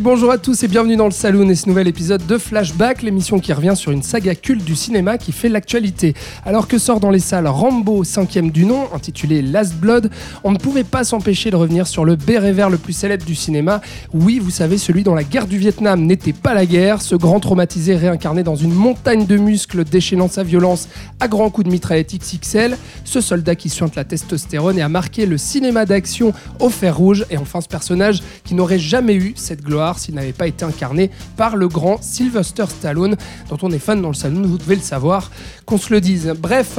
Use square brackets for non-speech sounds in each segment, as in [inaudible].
Bonjour à tous et bienvenue dans le Saloon et ce nouvel épisode de Flashback, l'émission qui revient sur une saga culte du cinéma qui fait l'actualité. Alors que sort dans les salles Rambo 5ème du nom, intitulé Last Blood, on ne pouvait pas s'empêcher de revenir sur le béret vert le plus célèbre du cinéma. Oui, vous savez, celui dont la guerre du Vietnam n'était pas la guerre, ce grand traumatisé réincarné dans une montagne de muscles déchaînant sa violence à grands coups de mitraillette XXL, ce soldat qui suinte la testostérone et a marqué le cinéma d'action au fer rouge, et enfin ce personnage qui n'aurait jamais eu cette gloire s'il n'avait pas été incarné par le grand Sylvester Stallone, dont on est fan dans le salon, vous devez le savoir, qu'on se le dise. Bref,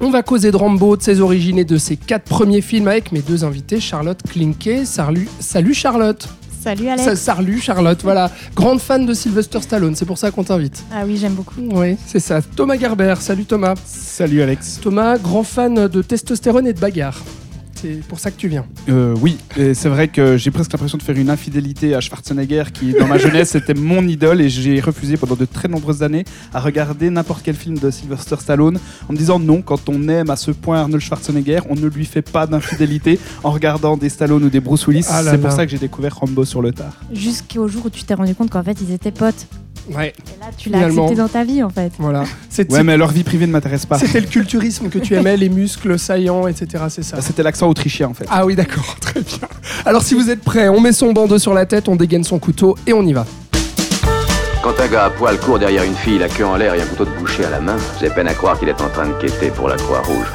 on va causer de Rambo, de ses origines et de ses quatre premiers films avec mes deux invités, Charlotte Klinke. Salut, salut Charlotte Salut Alex. Ça- Salut Charlotte, voilà. Grande fan de Sylvester Stallone, c'est pour ça qu'on t'invite. Ah oui, j'aime beaucoup. Oui, c'est ça. Thomas Gerber, salut Thomas. Salut Alex. Thomas, grand fan de testostérone et de bagarre. C'est pour ça que tu viens. Euh, oui, et c'est vrai que j'ai presque l'impression de faire une infidélité à Schwarzenegger qui, dans ma [laughs] jeunesse, était mon idole et j'ai refusé pendant de très nombreuses années à regarder n'importe quel film de Sylvester Stallone en me disant non, quand on aime à ce point Arnold Schwarzenegger, on ne lui fait pas d'infidélité en regardant des Stallone ou des Bruce Willis. Ah là c'est pour là. ça que j'ai découvert Rambo sur le tard. Jusqu'au jour où tu t'es rendu compte qu'en fait ils étaient potes. Ouais, Et là, tu l'as accepté dans ta vie en fait. voilà. [laughs] C'est- Ouais, mais leur vie privée ne m'intéresse pas. C'était le culturisme que tu [laughs] aimais, les muscles saillants, etc. C'est ça. C'était l'accent autrichien en fait. Ah oui, d'accord, [laughs] très bien. Alors si vous êtes prêts, on met son bandeau sur la tête, on dégaine son couteau et on y va. Quand un gars à poil court derrière une fille, la queue en l'air et un couteau de boucher à la main, j'ai peine à croire qu'il est en train de quêter pour la Croix-Rouge.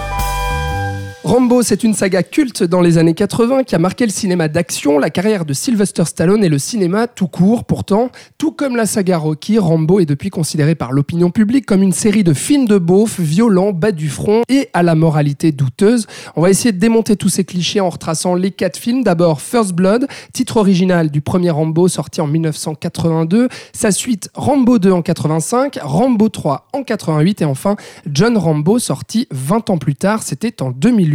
Rambo, c'est une saga culte dans les années 80 qui a marqué le cinéma d'action, la carrière de Sylvester Stallone et le cinéma tout court. Pourtant, tout comme la saga Rocky, Rambo est depuis considéré par l'opinion publique comme une série de films de beauf, violents, bas du front et à la moralité douteuse. On va essayer de démonter tous ces clichés en retraçant les quatre films. D'abord, First Blood, titre original du premier Rambo sorti en 1982. Sa suite, Rambo 2 en 85, Rambo 3 en 88 et enfin John Rambo sorti 20 ans plus tard, c'était en 2008.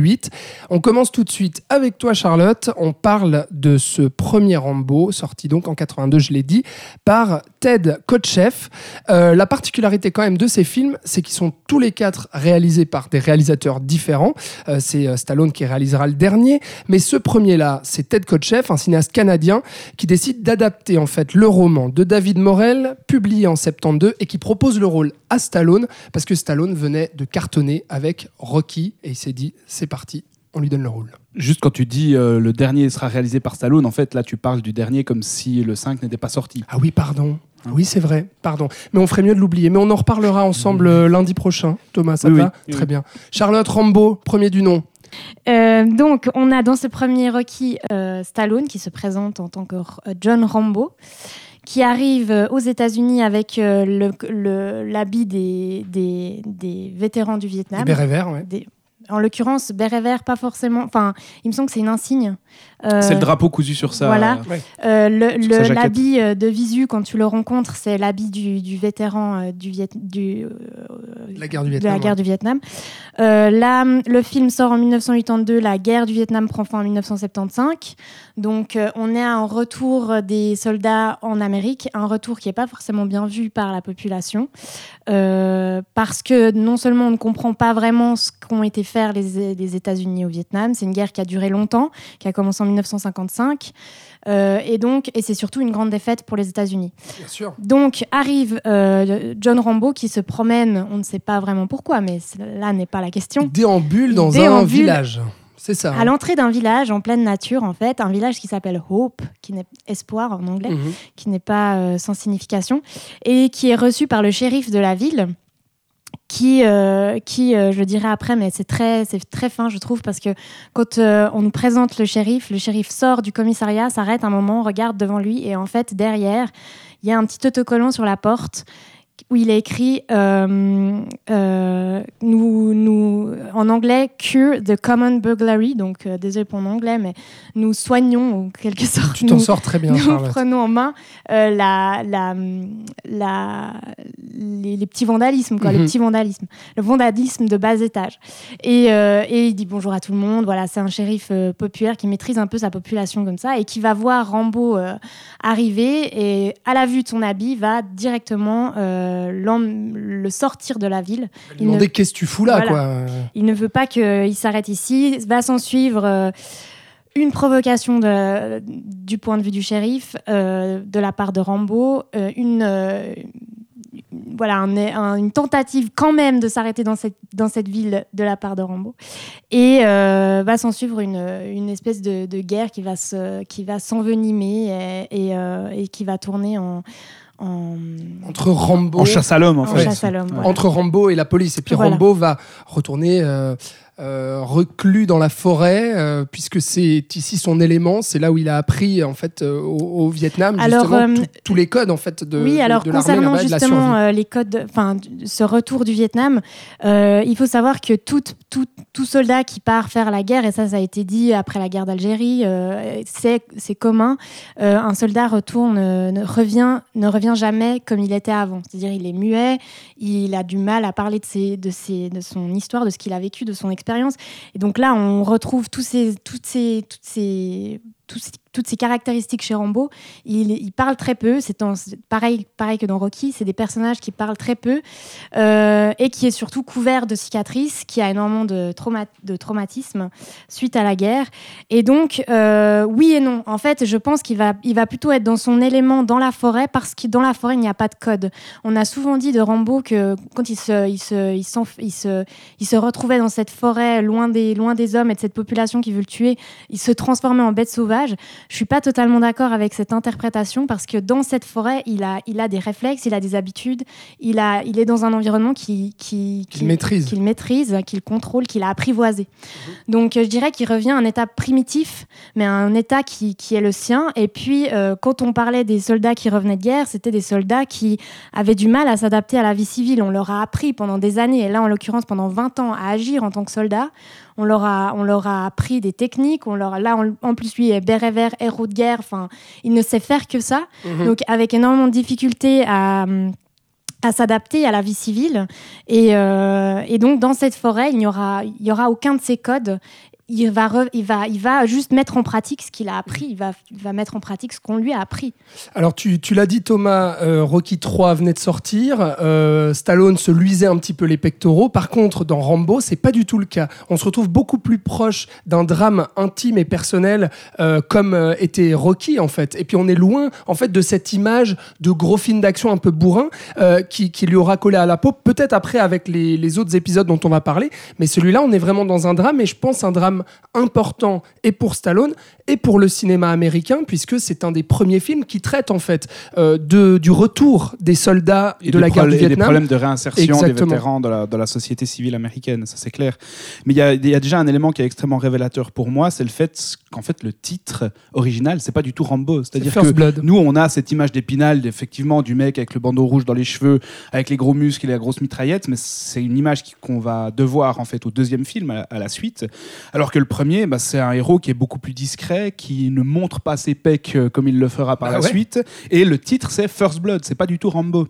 On commence tout de suite avec toi Charlotte, on parle de ce premier Rambo sorti donc en 82, je l'ai dit, par Ted Kotcheff. Euh, la particularité quand même de ces films, c'est qu'ils sont tous les quatre réalisés par des réalisateurs différents. Euh, c'est euh, Stallone qui réalisera le dernier, mais ce premier-là, c'est Ted Kotcheff, un cinéaste canadien qui décide d'adapter en fait le roman de David Morel, publié en 72 et qui propose le rôle à Stallone parce que Stallone venait de cartonner avec Rocky et il s'est dit c'est parti, on lui donne le rôle. Juste quand tu dis euh, le dernier sera réalisé par Stallone, en fait là tu parles du dernier comme si le 5 n'était pas sorti. Ah oui, pardon. Oui, c'est vrai, pardon. Mais on ferait mieux de l'oublier. Mais on en reparlera ensemble euh, lundi prochain. Thomas, ça Oui, va oui, Très oui. bien. Charlotte Rambo, premier du nom. Euh, donc on a dans ce premier Rocky euh, Stallone qui se présente en tant que John Rambo qui arrive aux États-Unis avec euh, le- le- l'habit des, des, des vétérans du Vietnam. bérets verts, ouais. Des- en l'occurrence, béret vert, pas forcément. Enfin, il me semble que c'est une insigne. Euh, C'est le drapeau cousu sur ça. voilà. Euh, le-. L'habit euh, de visu, quand tu le rencontres, c'est l'habit du, du vétéran du, Viet- du, La guerre du Vietnam. la guerre ouais. du Vietnam. Euh, là, le film sort en 1982, la guerre du Vietnam prend fin en 1975. Donc, euh, on est à un retour des soldats en Amérique, un retour qui n'est pas forcément bien vu par la population, euh, parce que non seulement on ne comprend pas vraiment ce qu'ont été faire les, les États-Unis au Vietnam, c'est une guerre qui a duré longtemps, qui a commencé en 1955, euh, et donc, et c'est surtout une grande défaite pour les États-Unis. Bien sûr. Donc arrive euh, John Rambo qui se promène, on ne sait pas vraiment pourquoi, mais là n'est pas la question. Il déambule dans Il un village. C'est ça. hein. À l'entrée d'un village en pleine nature, en fait, un village qui s'appelle Hope, qui n'est espoir en anglais, Mhm. qui n'est pas euh, sans signification, et qui est reçu par le shérif de la ville, qui, euh, qui euh, je le dirai après, mais c'est très, très fin, je trouve, parce que quand euh, on nous présente le shérif, le shérif sort du commissariat, s'arrête un moment, regarde devant lui, et en fait, derrière, il y a un petit autocollant sur la porte où il a écrit euh, euh, nous, nous, en anglais cure the common burglary, donc euh, désolé pour mon anglais, mais nous soignons en quelque sorte. Tu t'en sors très bien, nous Charlotte. prenons en main la, la, la, les, les petits vandalismes, quoi, Mhm. le petit vandalisme, le vandalisme de bas étage. Et, et il dit bonjour à tout le monde. Voilà, c'est un shérif populaire qui maîtrise un peu sa population comme ça et qui va voir Rambo arriver et à la vue de son habit va directement euh, le sortir de la ville. Il ne- demander qu'est-ce que tu fous là, Voilà. quoi? il ne veut pas qu'il s'arrête ici. Va s'en suivre euh, une provocation de- du point de vue du shérif, euh, de la part de Rambo, une, voilà, un- un- une tentative quand même de s'arrêter dans cette, dans cette ville de la part de Rambo. Et euh, va s'en suivre une, une espèce de, de guerre qui va se- qui va s'envenimer et, et, euh, et qui va tourner en, en, Entre Rambo, En chasse à l'homme, en en fait. chasse à l'homme. voilà. entre Rambo et la police. Et puis Voilà. Rambo va retourner euh, euh, reclus dans la forêt, euh, puisque c'est ici son élément. C'est là où il a appris en fait euh, au, au Vietnam Alors, justement tout- tous les codes en fait de, oui, alors de concernant justement les codes, enfin ce retour du Vietnam, il faut savoir que tout, tout, tout soldat qui part faire la guerre, et ça ça a été dit après la guerre d'Algérie, c'est c'est commun, un soldat retourne, ne revient, ne revient jamais comme il était avant. C'est-à-dire il est muet, il a du mal à parler de, ses, de, ses, de son histoire, de ce qu'il a vécu, de son expérience. Et donc là, on retrouve tous ces, toutes ces, toutes ces, tous ces- toutes ces caractéristiques chez Rambo. Il, parle très peu. C'est pareil, pareil que dans Rocky. C'est des personnages qui parlent très peu euh, et qui est surtout couvert de cicatrices, qui a énormément de, trauma, de traumatisme suite à la guerre. Et donc, euh, oui et non. En fait, je pense qu'il va, il va plutôt être dans son élément dans la forêt parce que dans la forêt, il n'y a pas de code. On a souvent dit de Rambo que quand il se, il se, il s'enf- il se, il se retrouvait dans cette forêt loin des, loin des hommes et de cette population qui veut le tuer, il se transformait en bête sauvage. Je suis pas totalement d'accord avec cette interprétation parce que dans cette forêt, il a, il a des réflexes, il a des habitudes, il, a, il est dans un environnement qui, qui, Qu'il maîtrise. qu'il maîtrise, qu'il contrôle, qu'il a apprivoisé. Donc euh, je dirais qu'il revient à un état primitif, mais à un état qui, qui est le sien. Et puis euh, quand on parlait des soldats qui revenaient de guerre, c'était des soldats qui avaient du mal à s'adapter à la vie civile. On leur a appris pendant des années, et là en l'occurrence pendant 20 ans, à agir en tant que soldat. On leur a, on leur a appris des techniques. On leur, là, on- en plus, lui est béret vert, héros de guerre. Enfin, il ne sait faire que ça. Mhm. Donc, avec énormément de difficultés à, à s'adapter à la vie civile. Et, euh, et donc, dans cette forêt, il n'y aura, il y aura aucun de ces codes. Il va, il, va, il va juste mettre en pratique ce qu'il a appris. Il va, va mettre en pratique ce qu'on lui a appris. Alors tu, tu l'as dit Thomas, euh, Rocky 3 venait de sortir, euh, Stallone se luisait un petit peu les pectoraux. Par contre, dans Rambo, c'est pas du tout le cas. On se retrouve beaucoup plus proche d'un drame intime et personnel euh, comme était Rocky en fait. Et puis on est loin en fait de cette image de gros film d'action un peu bourrin qui, qui lui aura collé à la peau. Peut-être après avec les, les autres épisodes dont on va parler, mais celui-là, on est vraiment dans un drame et je pense un drame important et pour Stallone et pour le cinéma américain puisque c'est un des premiers films qui traite en fait euh, de, du retour des soldats Et de la guerre du et des Vietnam. problèmes de réinsertion Exactement. des vétérans de la, de la société civile américaine, ça c'est clair. Mais il y a, il y a déjà un élément qui est extrêmement révélateur pour moi, c'est le fait qu'en fait le titre original, c'est pas du tout Rambo. C'est-à-dire First que Blood. nous, on a cette image d'épinal, effectivement, du mec avec le bandeau rouge dans les cheveux, avec les gros muscles et la grosse mitraillette, mais c'est une image qu'on va devoir en fait au deuxième film, à, à la suite. Alors que le premier, bah, c'est un héros qui est beaucoup plus discret, qui ne montre pas ses pecs euh, comme il le fera par Bah la ouais. suite. Et le titre, c'est First Blood, c'est pas du tout Rambo.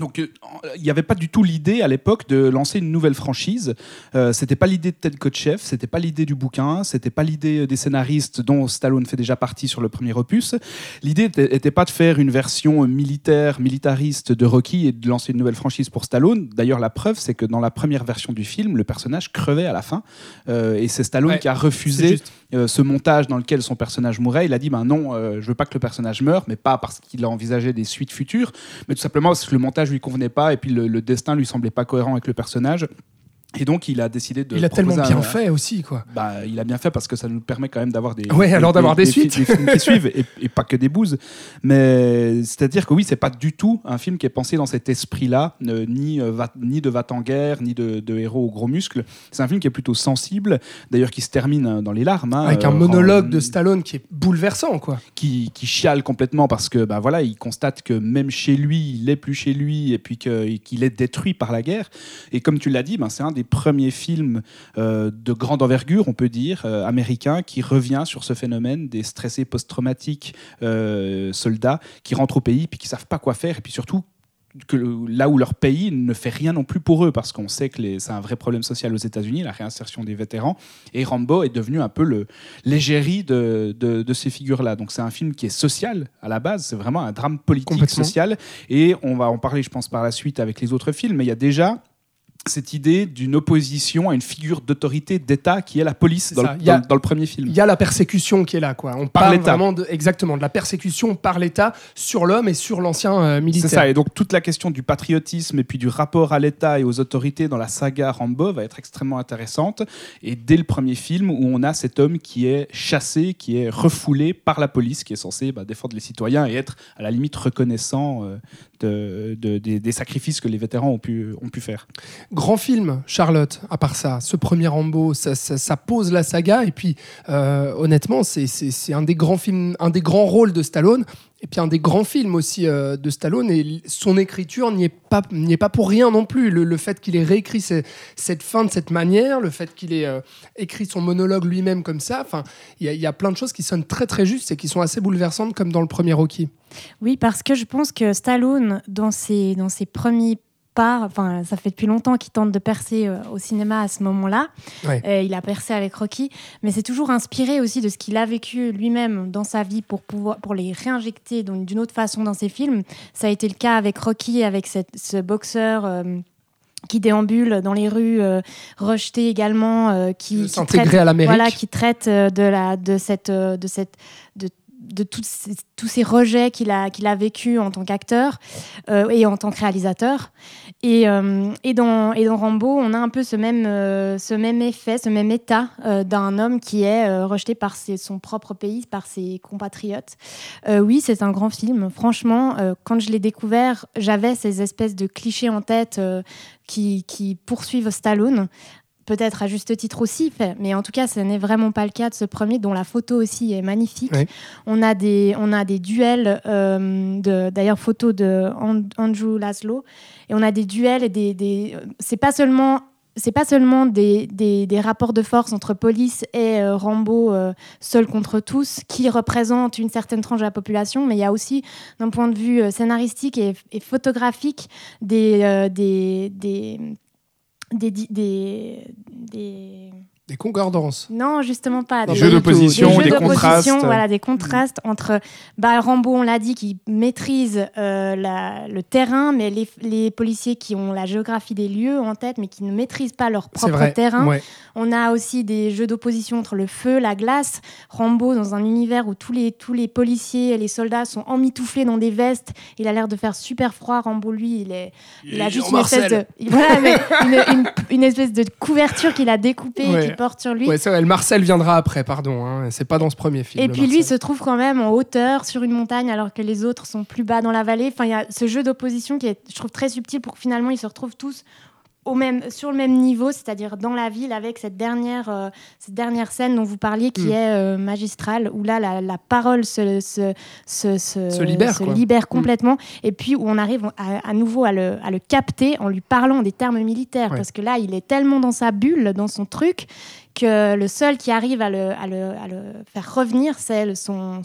Donc, euh, il n'y avait pas du tout l'idée à l'époque de lancer une nouvelle franchise. Euh, c'était pas l'idée de Ted Kotcheff, c'était pas l'idée du bouquin, c'était pas l'idée des scénaristes dont Stallone fait déjà partie sur le premier opus. L'idée était était pas de faire une version militaire, militariste de Rocky et de lancer une nouvelle franchise pour Stallone. D'ailleurs, la preuve, c'est que dans la première version du film, le personnage crevait à la fin. Euh, et c'est Stallone Ouais, qui a refusé. Euh, ce montage dans lequel son personnage mourait. Il a dit ben non, euh, je veux pas que le personnage meure, mais pas parce qu'il a envisagé des suites futures, mais tout simplement parce que le montage lui convenait pas et puis le, le destin lui semblait pas cohérent avec le personnage. Et donc, il a décidé de. Il a tellement bien un- fait aussi, quoi. Bah, il a bien fait parce que ça nous permet quand même d'avoir des. Ouais, alors d'avoir des suites. Des films qui suivent et, et pas que des bouses. Mais c'est-à-dire que oui, c'est pas du tout un film qui est pensé dans cet esprit-là, euh, ni, euh, va- ni de va en guerre, ni de, de héros aux gros muscles. C'est un film qui est plutôt sensible, d'ailleurs qui se termine euh, dans les larmes. hein, Avec euh, un monologue de Stallone qui est bouleversant, quoi. qui, qui chiale complètement parce que bah voilà, il constate que même chez lui, il est plus chez lui et puis qu'il est détruit par la guerre. Et comme tu l'as dit, ben, c'est un des premiers films euh, de grande envergure, on peut dire, euh, américain, qui revient sur ce phénomène des stressés post-traumatiques euh, soldats qui rentrent au pays puis qui savent pas quoi faire et puis surtout que là où leur pays ne fait rien non plus pour eux, parce qu'on sait que c'est un vrai problème social aux États-Unis, la réinsertion des vétérans. Et Rambo est devenu un peu l'égérie de, de, de ces figures-là. Donc c'est un film qui est social à la base, c'est vraiment un drame politique, social. Et on va en parler, je pense, par la suite avec les autres films, mais il y a déjà cette idée d'une opposition à une figure d'autorité d'État qui est la police dans, le, a- dans- premier film. Il y a la persécution qui est là, quoi. On Par parle vraiment de, exactement de la persécution par l'État sur l'homme et sur l'ancien euh, militaire. C'est ça, et donc toute la question du patriotisme et puis du rapport à l'État et aux autorités dans la saga Rambo va être extrêmement intéressante. Et dès le premier film, où on a cet homme qui est chassé, qui est refoulé par la police, qui est censé bah, défendre les citoyens et être à la limite reconnaissant euh, de- de- des, sacrifices que les vétérans ont pu, ont pu faire. Grand film, Charlotte, à part ça, ce premier Rambo, ça, pose la saga. Et puis, euh, honnêtement, c'est un des grands films, un des grands rôles de Stallone. Et puis un des grands films aussi euh, de Stallone. Et son écriture n'y est, pas- est pas pour rien non plus. Le, le fait qu'il ait réécrit ce- cette fin de cette manière, le fait qu'il ait euh, écrit son monologue lui-même comme ça, enfin, il y, y a plein de choses qui sonnent très très justes et qui sont assez bouleversantes, comme dans le premier Rocky. Oui, parce que je pense que Stallone, dans ses, dans ses premiers enfin, ça fait depuis longtemps qu'il tente de percer euh, au cinéma à ce moment-là. Ouais. Euh, il a percé avec Rocky, mais c'est toujours inspiré aussi de ce qu'il a vécu lui-même dans sa vie pour pouvoir pour les réinjecter d'une autre façon dans ses films. Ça a été le cas avec Rocky, avec cette- ce boxeur. euh, qui déambule dans les rues, euh, rejeté également, euh, qui, qui traite- à l'Amérique. Voilà, qui traite de la de cette de cette de de tous ces rejets qu'il a, qu'il a vécu en tant qu'acteur euh, et en tant que réalisateur. Et, euh, et, dans, et dans Rambo, on a un peu ce même, euh, ce même effet, ce même état d'un homme qui est rejeté par ses- son propre pays, par ses compatriotes. Oui, c'est un grand film. Franchement, quand je l'ai découvert, j'avais ces espèces de clichés en tête qui, qui poursuivent Stallone peut-être à juste titre aussi, mais en tout cas, ce n'est vraiment pas le cas de ce premier, dont la photo aussi est magnifique. Oui. On, a des, on a des duels, euh, de, d'ailleurs, photo de And- Andrew Laszlo, et on a des duels et des. des c'est pas seulement. C'est pas seulement des, des, des rapports de force entre police et euh, Rambo euh, seul contre tous qui représentent une certaine tranche de la population, mais il y a aussi, d'un point de vue scénaristique et, et photographique, des, des, des, des, des, des- des- Des concordances. Non, justement pas. Des jeux d'opposition, jeux des d'opposition, contrastes. Voilà, des contrastes entre bah, Rambo, on l'a dit, qui maîtrise euh, la- le terrain, mais les, les policiers qui ont la géographie des lieux en tête, mais qui ne maîtrisent pas leur propre vrai. terrain. Ouais. On a aussi des jeux d'opposition entre le feu, la glace. Rambo, dans un univers où tous les, tous les policiers et les soldats sont emmitouflés dans des vestes. Il a l'air de faire super froid. Rambo, lui, il, est, il a juste une espèce, de, voilà, mais une, une- une espèce de couverture qu'il a découpée Ouais. Porte sur lui. Ouais, Marcel viendra après, pardon. hein, C'est pas dans ce premier film. Et puis lui, se trouve quand même en hauteur sur une montagne alors que les autres sont plus bas dans la vallée. Enfin, il y a ce jeu d'opposition qui est, je trouve, très subtil pour que finalement ils se retrouvent tous au même, sur le même niveau, c'est-à-dire dans la ville avec cette dernière, euh, cette dernière scène dont vous parliez qui Mm. est euh, magistrale, où là la, la parole se, se, se, se- libère. Mm. complètement, et puis où on arrive à, à nouveau à le, à le capter en lui parlant des termes militaires, Ouais. parce que là il est tellement dans sa bulle, dans son truc, que le seul qui arrive à le, à le, à le faire revenir, c'est son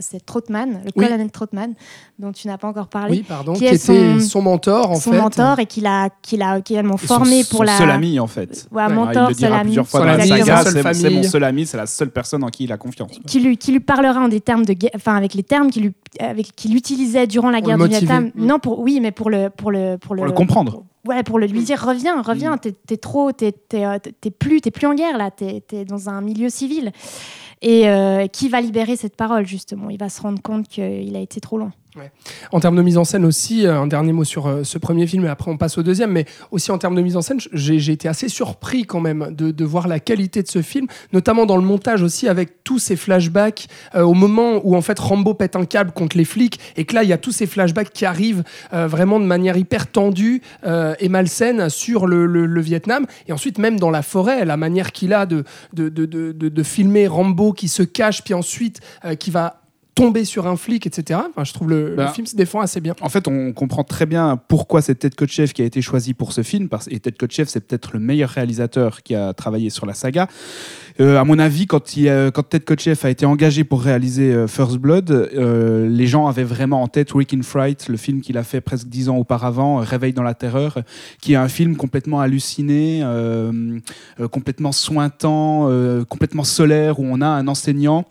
c'est Trotman, le Oui. colonel Trotman, dont tu n'as pas encore parlé, Oui, pardon, qui qui, est était son- son mentor en son fait. mentor et qu'il a, qu'il a, qu'il a également Et formé son, pour son la. seul ami en fait. Ouais, Ouais, mentor, il le seul dira ami. Son la c'est mon seul ami, c'est la seule personne en qui il a confiance. Qui lui, qui lui parlera en des termes de guerre, enfin avec les termes qu'il lui- avec qu'il utilisait durant la guerre du. Vietnam. Non, pour oui, mais pour le pour le pour le, Pour le comprendre. Ouais, pour le lui dire reviens, reviens, t'es t'es trop, t'es t'es, euh, t'es plus, t'es plus en guerre là, t'es es dans un milieu civil. Et euh, qui va libérer cette parole justement? Il va se rendre compte qu'il a été trop En termes de mise en scène aussi, euh, un dernier mot sur euh, ce premier film, et après on passe au deuxième, mais aussi en termes de mise en scène, j'ai été assez surpris quand même de, voir la qualité de ce film, notamment dans le montage aussi, avec tous ces flashbacks euh, au moment où en fait Rambo pète un câble contre les flics, et que là il y a tous ces flashbacks qui arrivent vraiment de manière hyper tendue et malsaine sur le, Vietnam, et ensuite même dans la forêt, la manière qu'il a de, filmer Rambo qui se cache, puis ensuite qui va tomber sur un flic, etc. Enfin, je trouve le, le Ben, film se défend assez bien. En fait, on comprend très bien pourquoi c'est Ted Kotcheff qui a été choisi pour ce film. Parce, et Ted Kotcheff, c'est peut-être le meilleur réalisateur qui a travaillé sur la saga. Euh, à mon avis, quand, il, euh, quand Ted Kotcheff a été engagé pour réaliser euh, First Blood, euh, les gens avaient vraiment en tête Week in Fright, le film qu'il a fait presque dix ans auparavant, euh, Réveil dans la terreur, qui est un film complètement halluciné, complètement sointant, complètement solaire, où on a un enseignant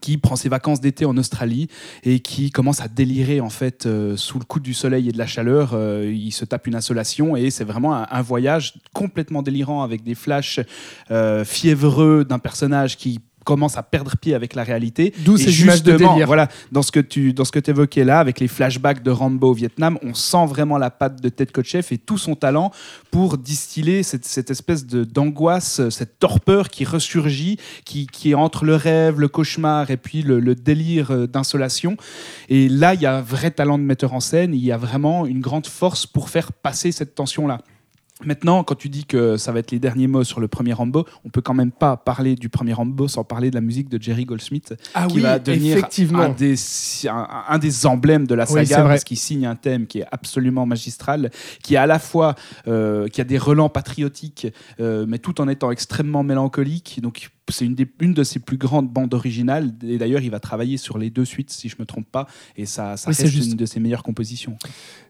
qui prend ses vacances d'été en Australie et qui commence à délirer en fait euh, sous le coup du soleil et de la chaleur. Euh, il se tape une insolation et c'est vraiment un, voyage complètement délirant avec des flashs euh, fiévreux d'un personnage qui commence à perdre pied avec la réalité. D'où Et ces images de délire. Voilà, dans ce que tu dans ce que évoquais là, avec les flashbacks de Rambo au Vietnam, on sent vraiment la patte de Ted Kotcheff et tout son talent pour distiller cette, cette espèce de d'angoisse, cette torpeur qui ressurgit, qui, qui est entre le rêve, le cauchemar et puis le, le délire euh, d'insolation. Et là, il y a un vrai talent de metteur en scène, il y a vraiment une grande force pour faire passer cette tension-là. Maintenant, quand tu dis que ça va être les derniers mots sur le premier Rambo, on peut quand même pas parler du premier Rambo sans parler de la musique de Jerry Goldsmith, Ah qui oui, va devenir effectivement. un des, un, un des emblèmes de la Oui, saga vrai. parce qu'il signe un thème qui est absolument magistral, qui est à la fois euh, qui a des relents patriotiques, euh, mais tout en étant extrêmement mélancolique. Donc c'est une, des- une de ses plus grandes bandes originales. Et d'ailleurs, il va travailler sur les deux suites, si je me trompe pas, et ça, ça Oui, c'est reste juste. une de ses meilleures compositions.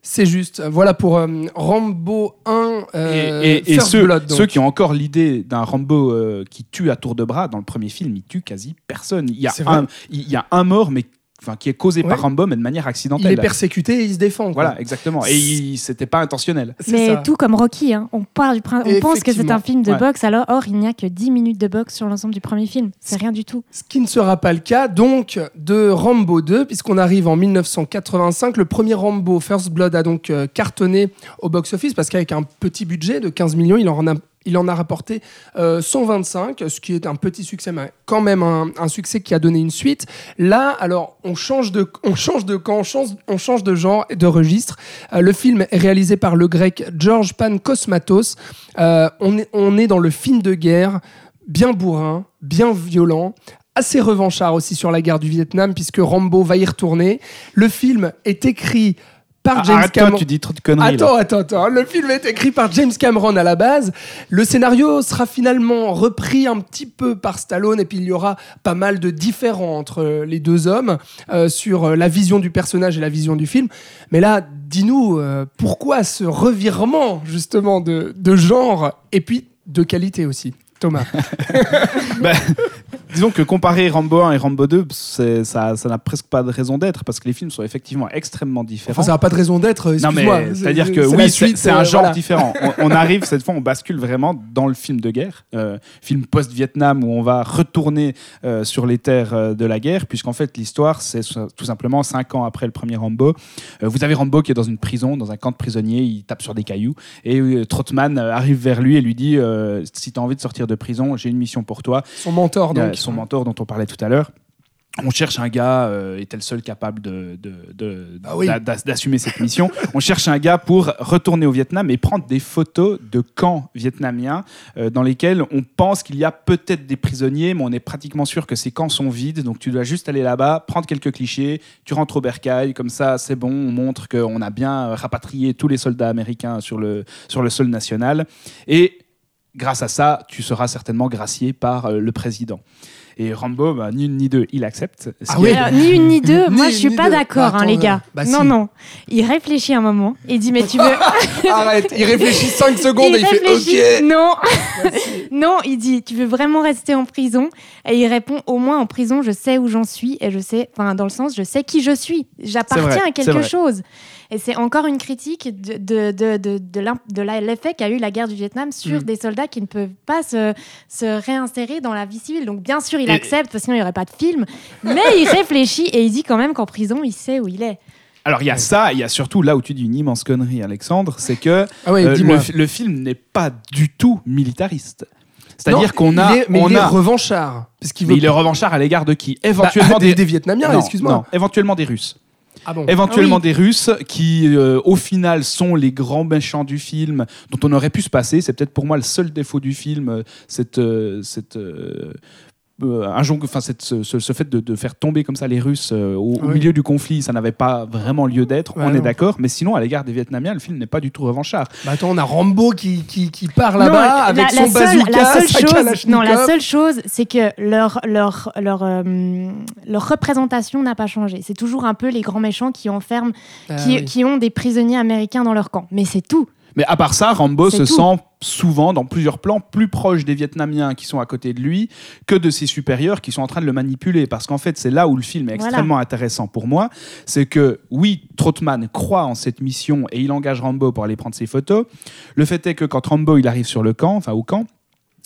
C'est juste. Voilà pour euh, Rambo 1. euh, et et- et First ceux, Blood, ceux qui ont encore l'idée d'un Rambo euh, qui tue à tour de bras, dans le premier film, il tue quasi personne. Il y a, un, il y a un mort, mais enfin, qui est causé Ouais. par Rambo, mais de manière Il accidentelle. est persécuté et il se défend. quoi. Voilà, exactement. Et il- c'était pas intentionnel. Mais ça. tout comme Rocky, hein. on, parle du prin- on pense que c'est un film de Ouais. boxe, alors or il n'y a que 10 minutes de boxe sur l'ensemble du premier film. C'est rien du tout. Ce qui ne sera pas le cas donc de Rambo 2, puisqu'on arrive en 1985. Le premier Rambo, First Blood, a donc euh, cartonné au box-office, parce qu'avec un petit budget de 15 millions, il en a, il en a rapporté euh, 125, ce qui est un petit succès, mais quand même un, un succès qui a donné une suite. Là, alors, on change de, on change de camp, on change, on change de genre et de registre. Euh, le film est réalisé par le grec George Pan Kosmatos. Euh, on, est, on est dans le film de guerre, bien bourrin, bien violent, assez revanchard aussi sur la guerre du Vietnam, puisque Rambo va y retourner. Le film est écrit par James Arrête-toi, Cameron. tu dis trop de conneries. là. Attends, attends, attends. Le film est écrit par James Cameron à la base. Le scénario sera finalement repris un petit peu par Stallone et puis il y aura pas mal de différends entre euh, les deux hommes euh, sur euh, la vision du personnage et la vision du film. Mais là, dis-nous euh, pourquoi ce revirement justement de, de genre et puis de qualité aussi. Thomas? [laughs] Disons que comparer Rambo 1 et Rambo 2, c'est- ça ça n'a presque pas de raison d'être parce que les films sont effectivement extrêmement différents. Enfin, ça n'a pas de raison d'être, Non, mais c'est-à-dire que oui, c'est suite, c'est un euh, genre voilà. différent. On, on arrive cette fois, on bascule vraiment dans le film de guerre, euh, film post-Vietnam où on va retourner euh, sur les terres de la guerre, puisqu'en fait l'histoire c'est tout simplement cinq ans après le premier Rambo. Euh, vous avez Rambo qui est dans une prison, dans un camp de prisonniers, il tape sur des cailloux et Trotman arrive vers lui et lui dit si tu as envie de sortir de prison, j'ai une mission pour toi. Son mentor, donc. Son mentor dont on parlait tout à l'heure. On cherche un gars, euh, était le seul capable de, Ah oui. d'assumer cette mission? On cherche un gars pour retourner au Vietnam et prendre des photos de camps vietnamiens euh, dans lesquels on pense qu'il y a peut-être des prisonniers, mais on est pratiquement sûr que ces camps sont vides. Donc tu dois juste aller là-bas, prendre quelques clichés, tu rentres au bercail, comme ça c'est bon, on montre qu'on a bien rapatrié tous les soldats américains sur le, sur le sol national. Et grâce à ça, tu seras certainement gracié par euh, le président. Et Rambo, bah, ni une ni deux, il accepte. Ce Ah oui. Alors, ni une ni deux, [laughs] Ni moi une je suis ni pas d'accord, Bah, hein, les gars. bah, non, si. non. Il réfléchit un moment et dit Mais tu veux. [laughs] Arrête, il réfléchit 5 secondes il et il fait réfléchit. OK. Non, [laughs] non, il dit Tu veux vraiment rester en prison? Et il répond Au moins en prison, je sais où j'en suis et je sais, enfin, dans le sens, je sais qui je suis. J'appartiens à quelque vrai. chose. Et c'est encore une critique de, de, de, de, l'effet qu'a eu la guerre du Vietnam sur Mm. des soldats qui ne peuvent pas se, se réinsérer dans la vie civile. Donc, bien sûr, il Et- accepte, parce que sinon, il n'y aurait pas de film. Mais il réfléchit et il dit quand même qu'en prison, il sait où il est. Alors il y a ça, il y a surtout là où tu dis une immense connerie, Alexandre, c'est que Ah ouais, euh, le, le film n'est pas du tout militariste. C'est-à-dire qu'on a, il est- mais on il est a, revanchard. Parce qu'il mais il est revanchard à l'égard de qui? Bah, Éventuellement des, des Vietnamiens, excuse-moi. non, éventuellement des Russes. Ah bon Éventuellement Ah des Russes qui, euh, au final, sont les grands méchants du film, dont on aurait pu se passer. C'est peut-être pour moi le seul défaut du film, euh, cette, euh, cette, euh, injon- enfin, ce, ce- ce fait de, de faire tomber comme ça les Russes euh, au, milieu du conflit, ça n'avait pas vraiment lieu d'être. Ouais, on est d'accord, mais sinon, à l'égard des Vietnamiens, le film n'est pas du tout revanchard. Bah attends, on a Rambo qui, qui, qui part là-bas la- avec la son seule- bazooka, la seule chose, non, la seule chose, c'est que leur leur leur euh, leur représentation n'a pas changé. C'est toujours un peu les grands méchants qui enferment, Ah qui, oui. qui ont des prisonniers américains dans leur camp. Mais c'est tout. Mais à part ça, Rambo se tout. sent souvent, dans plusieurs plans, plus proche des Vietnamiens qui sont à côté de lui que de ses supérieurs qui sont en train de le manipuler. Parce qu'en fait, c'est là où le film est Voilà. extrêmement intéressant pour moi. C'est que, oui, Trotman croit en cette mission et il engage Rambo pour aller prendre ses photos. Le fait est que quand Rambo il arrive sur le camp, enfin au camp,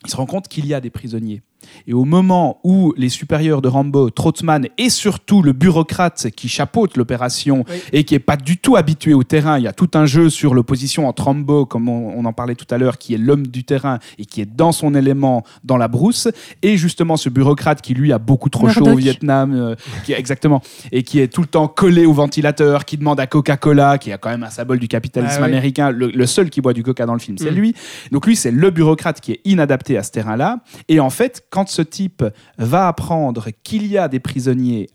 il se rend compte qu'il y a des prisonniers. Et au moment où les supérieurs de Rambo, Trotman et surtout le bureaucrate qui chapeaute l'opération Oui. et qui est pas du tout habitué au terrain, il y a tout un jeu sur l'opposition entre Rambo, comme on, on en parlait tout à l'heure, qui est l'homme du terrain et qui est dans son élément dans la brousse, et justement ce bureaucrate qui lui a beaucoup trop chaud au. Vietnam, euh, qui est exactement, et qui est tout le temps collé au ventilateur, qui demande à Coca-Cola, qui est quand même un symbole du capitalisme Ah oui. américain, le, le seul qui boit du Coca dans le film, c'est Mm. lui. Donc lui, c'est le bureaucrate qui est inadapté à ce terrain-là. Et en fait, quand ce type va apprendre qu'il y a des prisonniers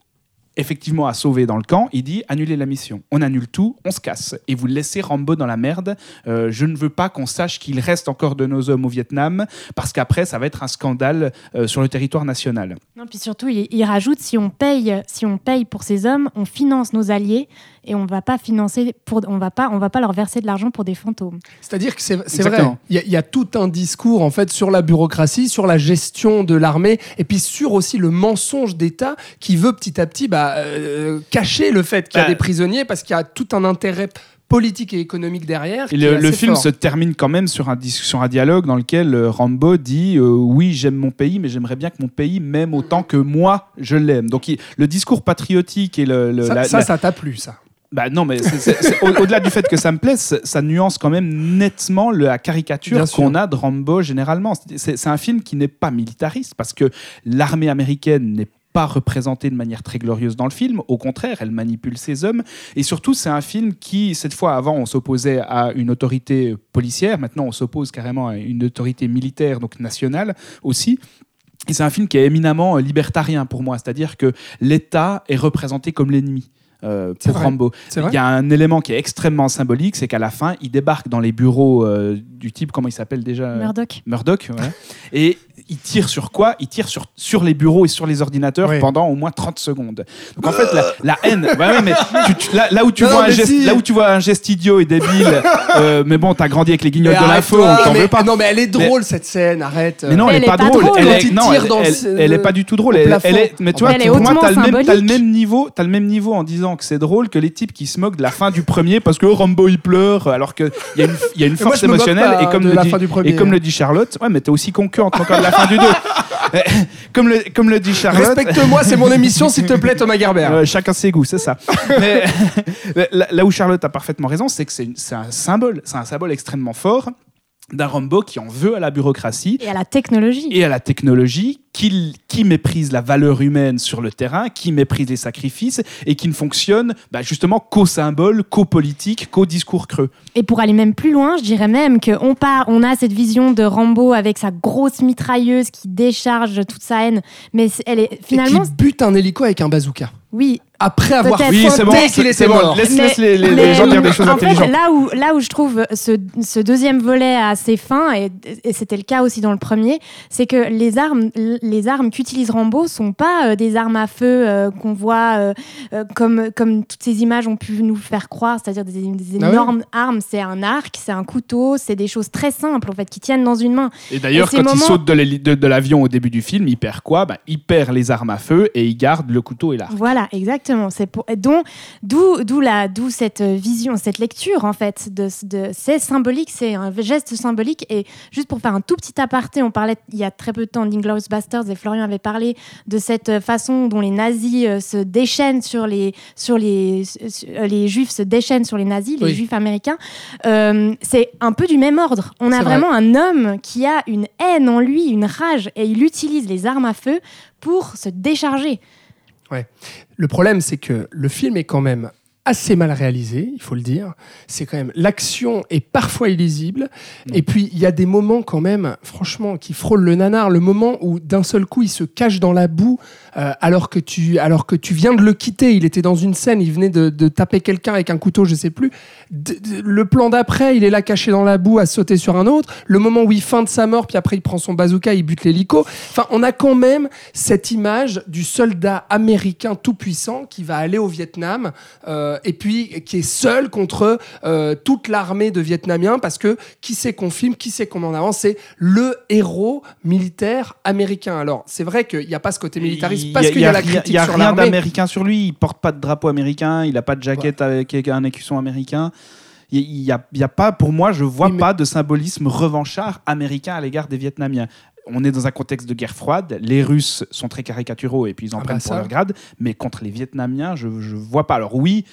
effectivement à sauver dans le camp, il dit annulez la mission. On annule tout, on se casse. Et vous laissez Rambo dans la merde. Euh, je ne veux pas qu'on sache qu'il reste encore de nos hommes au Vietnam, parce qu'après, ça va être un scandale euh, sur le territoire national. Non, puis surtout, il, il rajoute si on paye, si on paye pour ces hommes, on finance nos alliés et on va pas financer pour, on va pas, on va pas leur verser de l'argent pour des fantômes. C'est-à-dire que c'est vrai, Exactement. il y, a- il y a tout un discours en fait sur la bureaucratie, sur la gestion de l'armée, et puis sur aussi le mensonge d'État qui veut petit à petit bah, euh, cacher le fait qu'il y a Bah, des prisonniers parce qu'il y a tout un intérêt politique et économique derrière. Et le, film fort. se termine quand même sur un, sur un dialogue dans lequel euh, Rambo dit euh, Oui, j'aime mon pays, mais j'aimerais bien que mon pays m'aime autant que moi, je l'aime. Donc il- le discours patriotique et le, le- Ça, la- ça, la- ça t'a plu, ça. Bah non, mais au-delà du fait que ça me plaise, ça- nuance quand même nettement la caricature qu'on a de Rambo généralement. C'est- un film qui n'est pas militariste parce que l'armée américaine n'est pas représentée de manière très glorieuse dans le film. Au contraire, elle manipule ses hommes. Et surtout, c'est un film qui, cette fois, avant, on s'opposait à une autorité policière. Maintenant, on s'oppose carrément à une autorité militaire, donc nationale aussi. Et c'est un film qui est éminemment euh, libertarien pour moi. C'est-à-dire que l'État est représenté comme l'ennemi. euh, pour vrai. Rambo. Il y a un élément qui est extrêmement symbolique, c'est qu'à la fin, il débarque dans les bureaux euh, du type, comment il s'appelle déjà? Murdoch. Murdoch, ouais. et il tire sur quoi? Il tire sur, sur les bureaux et sur les ordinateurs Oui. pendant au moins 30 secondes. Donc en fait, la, la haine, ouais, ouais, mais [laughs] tu- tu- là, là où tu Non, vois un geste, si. là où tu vois un geste idiot et débile, [laughs] euh, mais bon, t'as grandi avec les guignols Mais de l'info, on t'en veut pas. Non, mais elle est drôle cette scène, arrête. Mais non, elle, Elle est est pas drôle. drôle. Elle est, non, elle, est pas du tout drôle. Elle, est, mais tu vois, pour moi, t'as le, même, le niveau, t'as le même niveau en disant que c'est drôle que les types qui se moquent de la fin du premier parce que Rambo il pleure, alors qu'il y a une, il y a une Mais moi, force émotionnelle et comme le dit, fin du premier, et comme le dit Charlotte, ouais, mais t'es aussi con que entre encore de la fin du 2 [laughs] comme le comme le dit Charlotte. Respecte-moi, c'est mon émission, s'il te plaît, Thomas Gerber. Euh, chacun ses goûts, c'est ça. [laughs] Mais [laughs] là, là où Charlotte a parfaitement raison, c'est que c'est un symbole, c'est un symbole extrêmement fort d'un Rambo qui en veut à la bureaucratie Et à la technologie. et à la technologie, qui, qui méprise la valeur humaine sur le terrain, qui méprise les sacrifices et qui ne fonctionne bah, justement qu'au symbole, qu'au politique, qu'au discours creux. Et pour aller même plus loin, je dirais même qu'on part, on a cette vision de Rambo avec sa grosse mitrailleuse qui décharge toute sa haine, mais elle est finalement, Et qui bute un hélico avec un bazooka. oui. Après avoir. Oui, c'est bon, qu'il c'est bon. Laisse, laisse les, les- les mais, gens dire des choses en fait, intelligentes. là où, là où je trouve ce, ce deuxième volet assez fin, et, et c'était le cas aussi dans le premier, c'est que les armes, les armes qu'utilise Rambo sont pas euh, des armes à feu euh, qu'on voit euh, comme, comme toutes ces images ont pu nous faire croire, c'est-à-dire des, des Ah énormes armes. C'est un arc, c'est un couteau, c'est des choses très simples en fait qui tiennent dans une main. Et d'ailleurs, quand il saute de l'avion au début du film, il perd quoi? Bah, Il perd les armes à feu et il garde le couteau et l'arc. Voilà, exactement. C'est pour d'où d'où la d'où cette vision, cette lecture en fait de, de c'est symbolique, c'est un geste symbolique et juste pour faire un tout petit aparté, on parlait il y a très peu de temps d'Inglorious Bastard Masters et Florian avait parlé de cette euh, façon dont les nazis euh, se déchaînent sur les, sur les, sur- euh, les juifs se déchaînent sur les nazis, les Oui. juifs américains. Euh, c'est un peu du même ordre. On a vrai. vraiment un homme qui a une haine en lui, une rage, et il utilise les armes à feu pour se décharger. Le problème, c'est que le film est quand même assez mal réalisé, il faut le dire. C'est quand même l'action est parfois illisible. Et puis il y a des moments quand même, franchement, qui frôlent le nanar. Le moment où d'un seul coup il se cache dans la boue euh, alors que tu alors que tu viens de le quitter. Il était dans une scène, il venait de, de taper quelqu'un avec un couteau, je sais plus. Le plan d'après, il est là caché dans la boue à sauter sur un autre. Le moment où il feinte sa mort, puis après il prend son bazooka, il bute l'hélico. Enfin, on a quand même cette image du soldat américain tout puissant qui va aller au Vietnam euh, et puis qui est seul contre euh, toute l'armée de Vietnamiens parce que qui c'est qu'on filme, qui c'est qu'on en avant, c'est le héros militaire américain. Alors c'est vrai qu'il n'y a pas ce côté militariste parce qu'il y, a la rien- critique il y a sur rien l'armée. d'américain sur lui. Il porte pas de drapeau américain. Il a pas de jaquette avec un écusson américain. Il il y a, il y a pas, pour moi, je vois Oui, mais- pas de symbolisme revanchard américain à l'égard des Vietnamiens. On est dans un contexte de guerre froide. Les Russes sont très caricaturaux et puis ils en Ah prennent bah pour leur grade. Mais contre les Vietnamiens, je, je vois pas. Alors oui,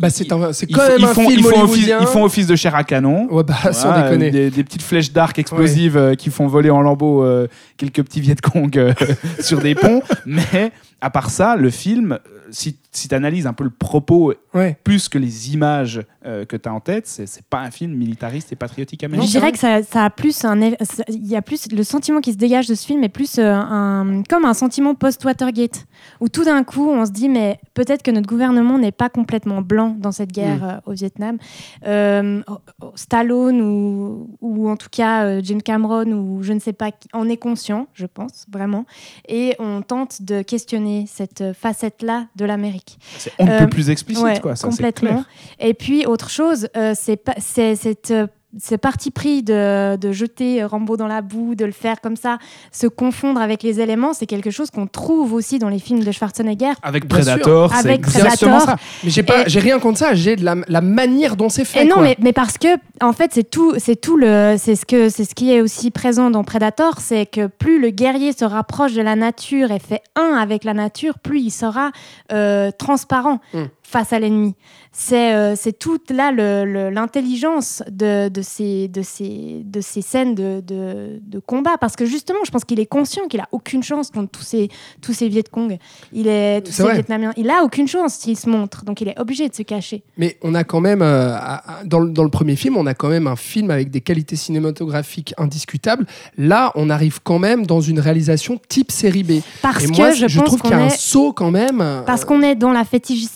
Bah, c'est quand même ils un font, film ils font office, ils font office de chair à canon. Ouais, bah, [laughs] sans Voilà, déconner. Des, des petites flèches d'arc explosives euh, qui font voler en lambeaux euh, quelques petits Vietcong euh, [laughs] sur des ponts. Mais à part ça, le film, si, si tu analyses un peu le propos Ouais. plus que les images euh, que tu as en tête, c'est pas un film militariste et patriotique Je américain. dirais que ça, ça a plus un, il y a plus le sentiment qui se dégage de ce film est plus euh, un, comme un sentiment post-Watergate, où tout d'un coup on se dit mais peut-être que notre gouvernement n'est pas complètement blanc dans cette guerre euh, au Vietnam. Euh, oh, oh, Stallone ou, ou en tout cas euh, James Cameron ou je ne sais pas, qui en est conscient, je pense vraiment, et on tente de questionner cette euh, facette-là de l'Amérique. C'est on ne Euh, peut plus explicite, Ouais, quoi. Ça, complètement. clair. Et puis, autre chose, c'est cette. Ce parti pris de, de jeter Rambo dans la boue, de le faire comme ça, se confondre avec les éléments, c'est quelque chose qu'on trouve aussi dans les films de Schwarzenegger. Avec. Predator, c'est Avec exactement Predator. ça. Mais j'ai pas, j'ai rien contre ça. J'ai de la, la manière dont c'est fait. Et non, quoi. mais, mais parce que en fait, c'est tout, c'est tout le, c'est ce que, c'est ce qui est aussi présent dans Predator, c'est que plus le guerrier se rapproche de la nature et fait un avec la nature, plus il sera euh, transparent Mm. Face à l'ennemi. C'est, euh, c'est toute là l'intelligence de, de ces, de ces, de ces scènes de, de, de combat, parce que justement, je pense qu'il est conscient qu'il a aucune chance contre tous ces, tous ces Viet Cong. Il est tous C'est ces vrai. Vietnamiens. Il a aucune chance s'il se montre, donc il est obligé de se cacher. Mais on a quand même, euh, dans, le- dans le premier film, on a quand même un film avec des qualités cinématographiques indiscutables. Là, on arrive quand même dans une réalisation type série B. Parce Et que je, je pense trouve qu'il y a un est saut quand même. euh, Parce qu'on est dans la,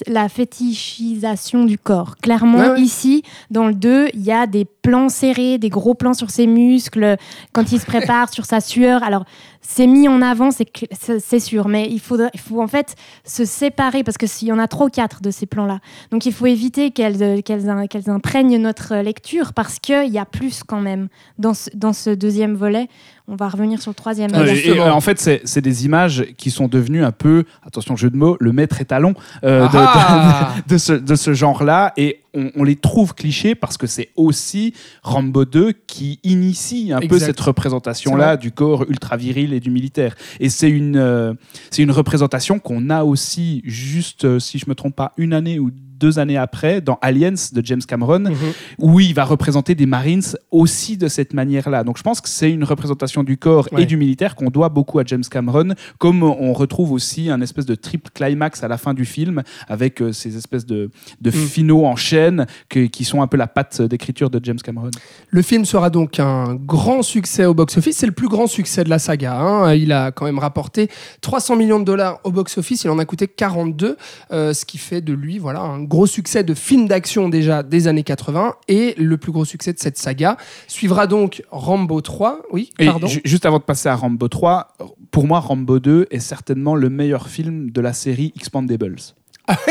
la fétichisation du corps. Clairement, Ouais, ouais. ici, dans le 2, il y a des plans serrés, des gros plans sur ses muscles, quand il se prépare, sur sa sueur. Alors, c'est mis en avant, c'est sûr, mais il, faut en fait se séparer parce que s'il y en a ou quatre de ces plans-là. Donc, il faut éviter qu'elles euh, qu'elles in- qu'elles imprègnent notre lecture parce qu'il y a plus quand même dans ce, dans ce deuxième volet. On va revenir sur le troisième. Ah, et, euh, en fait, c'est c'est des images qui sont devenues un peu, attention jeu de mots, le maître étalon euh, de- Ah [laughs] de, de ce, de ce genre-là. Et on, on les trouve clichés parce que c'est aussi Rambo 2 qui initie un peu cette représentation-là du corps ultra viril et du militaire. Et c'est une, euh, c'est une représentation qu'on a aussi, juste, euh, si je me trompe pas, une année ou deux années après, dans Aliens de James Cameron, Mhm. où il va représenter des Marines aussi de cette manière-là. Donc je pense que c'est une représentation du corps Ouais. et du militaire qu'on doit beaucoup à James Cameron, comme on retrouve aussi un espèce de triple climax à la fin du film, avec euh, ces espèces de, de Mm. finaux en chaîne que- qui sont un peu la patte d'écriture de James Cameron. Le film sera donc un grand succès au box-office. C'est le plus grand succès de la saga. hein. Il a quand même rapporté 300 millions de dollars au box-office. Il en a coûté 42, euh, ce qui fait de lui voilà, un gros succès de film d'action déjà des années 80 et le plus gros succès de cette saga. Suivra donc Rambo 3. Oui, Et pardon. ju- juste avant de passer à Rambo 3, pour moi, Rambo 2 est certainement le meilleur film de la série Expandables.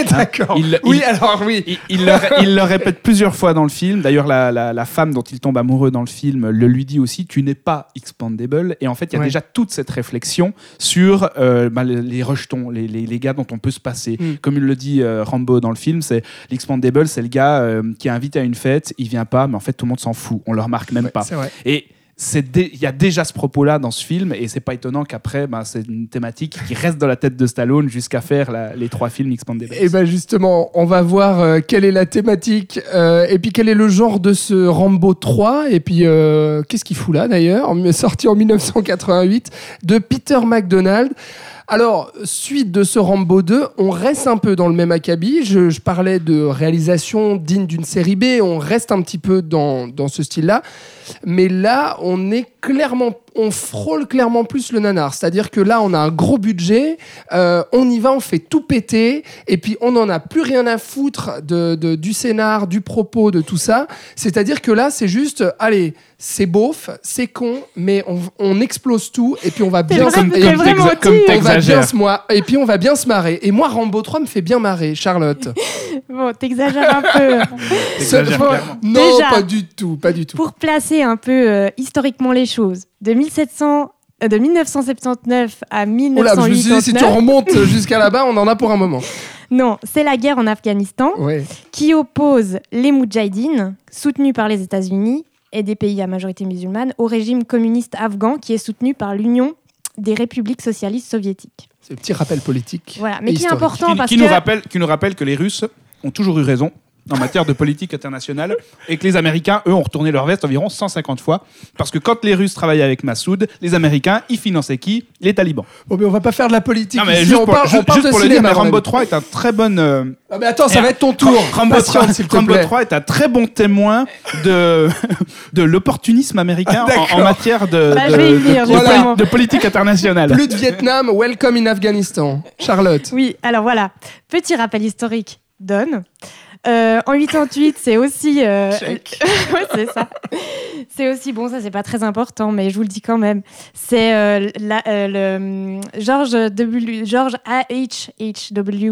D'accord. Il- oui, il- alors oui. Il, il le, il le [laughs] répète plusieurs fois dans le film. D'ailleurs, la, la- la femme dont il tombe amoureux dans le film le lui dit aussi Tu n'es pas expandable. Et en fait, il y a Ouais. déjà toute cette réflexion sur euh, bah, les, les rejetons, les, les- les gars dont on peut se passer. Mm. Comme il le dit euh, Rambo dans le film, c'est l'expandable, c'est le gars euh, qui est invité à une fête, il vient pas, mais en fait, tout le monde s'en fout. On le remarque même pas. C'est vrai. Et il y a déjà ce propos-là dans ce film et c'est pas étonnant qu'après, ben, c'est une thématique qui reste dans la tête de Stallone jusqu'à faire la- les trois films Expandables. Et ben justement, on va voir euh, quelle est la thématique euh, et puis quel est le genre de ce Rambo 3 et puis euh, qu'est-ce qu'il fout là d'ailleurs, sorti en 1988 de Peter McDonald. Alors, suite de ce Rambo 2, on reste un peu dans le même acabit. Je, je parlais de réalisation digne d'une série B, on reste un petit peu dans, dans ce style-là. Mais là, on est clairement, on frôle clairement plus le nanar. C'est-à-dire que là, on a un gros budget, euh, on y va, on fait tout péter, et puis on n'en a plus rien à foutre de, de- du scénar, du propos, de tout ça. C'est-à-dire que là, c'est juste, allez, c'est beauf, c'est con, mais on, on explose tout, et puis on va bien, se- t'es et- vraiment t'exa- comme au-dessus. on va bien t'exagères. se moi- et puis on va bien se marrer. Et moi, Rambo 3 me fait bien marrer, Charlotte. [laughs] Bon, t'exagères un peu. [laughs] T'exagères Ce- clairement. Non, Déjà. pas du tout, pas du tout. Pour placer un peu euh, historiquement les choses, de 1700, euh, de 1979 à Oh là, je me suis dit, si tu 1989, remontes jusqu'à là-bas, on en a pour un moment. [laughs] non, c'est la guerre en Afghanistan Ouais. qui oppose les Moudjahidines, soutenus par les États-Unis et des pays à majorité musulmane, au régime communiste afghan qui est soutenu par l'Union des républiques socialistes soviétiques. C'est un petit rappel politique. Voilà, mais Et qui est important qui, parce qui que nous rappelle, qui nous rappelle que les Russes ont toujours eu raison en matière de politique internationale et que les Américains, eux, ont retourné leur veste environ 150 fois. Parce que quand les Russes travaillaient avec Massoud, les Américains, ils finançaient qui? Les talibans. Bon, mais on va pas faire de la politique. Non, mais ici, juste on pour, parle, ju- on parle juste de pour le dire, cinéma, mais Rambo ami. 3 est un très bon. euh, Ah, mais attends, ça va être ton tour. Rambo, Patiente, 3, s'il te Rambo plaît. 3 est un très bon témoin de, [laughs] de l'opportunisme américain Ah, en- matière de, Bah, de, politique internationale. Plus de Vietnam, welcome in Afghanistan. Charlotte. Oui, alors voilà, petit rappel historique, Don. Euh, en 88, c'est aussi. euh, [laughs] ouais, c'est ça. C'est aussi, bon, ça c'est pas très important, mais je vous le dis quand même. C'est euh, euh, le hum, George W. George H. H. W.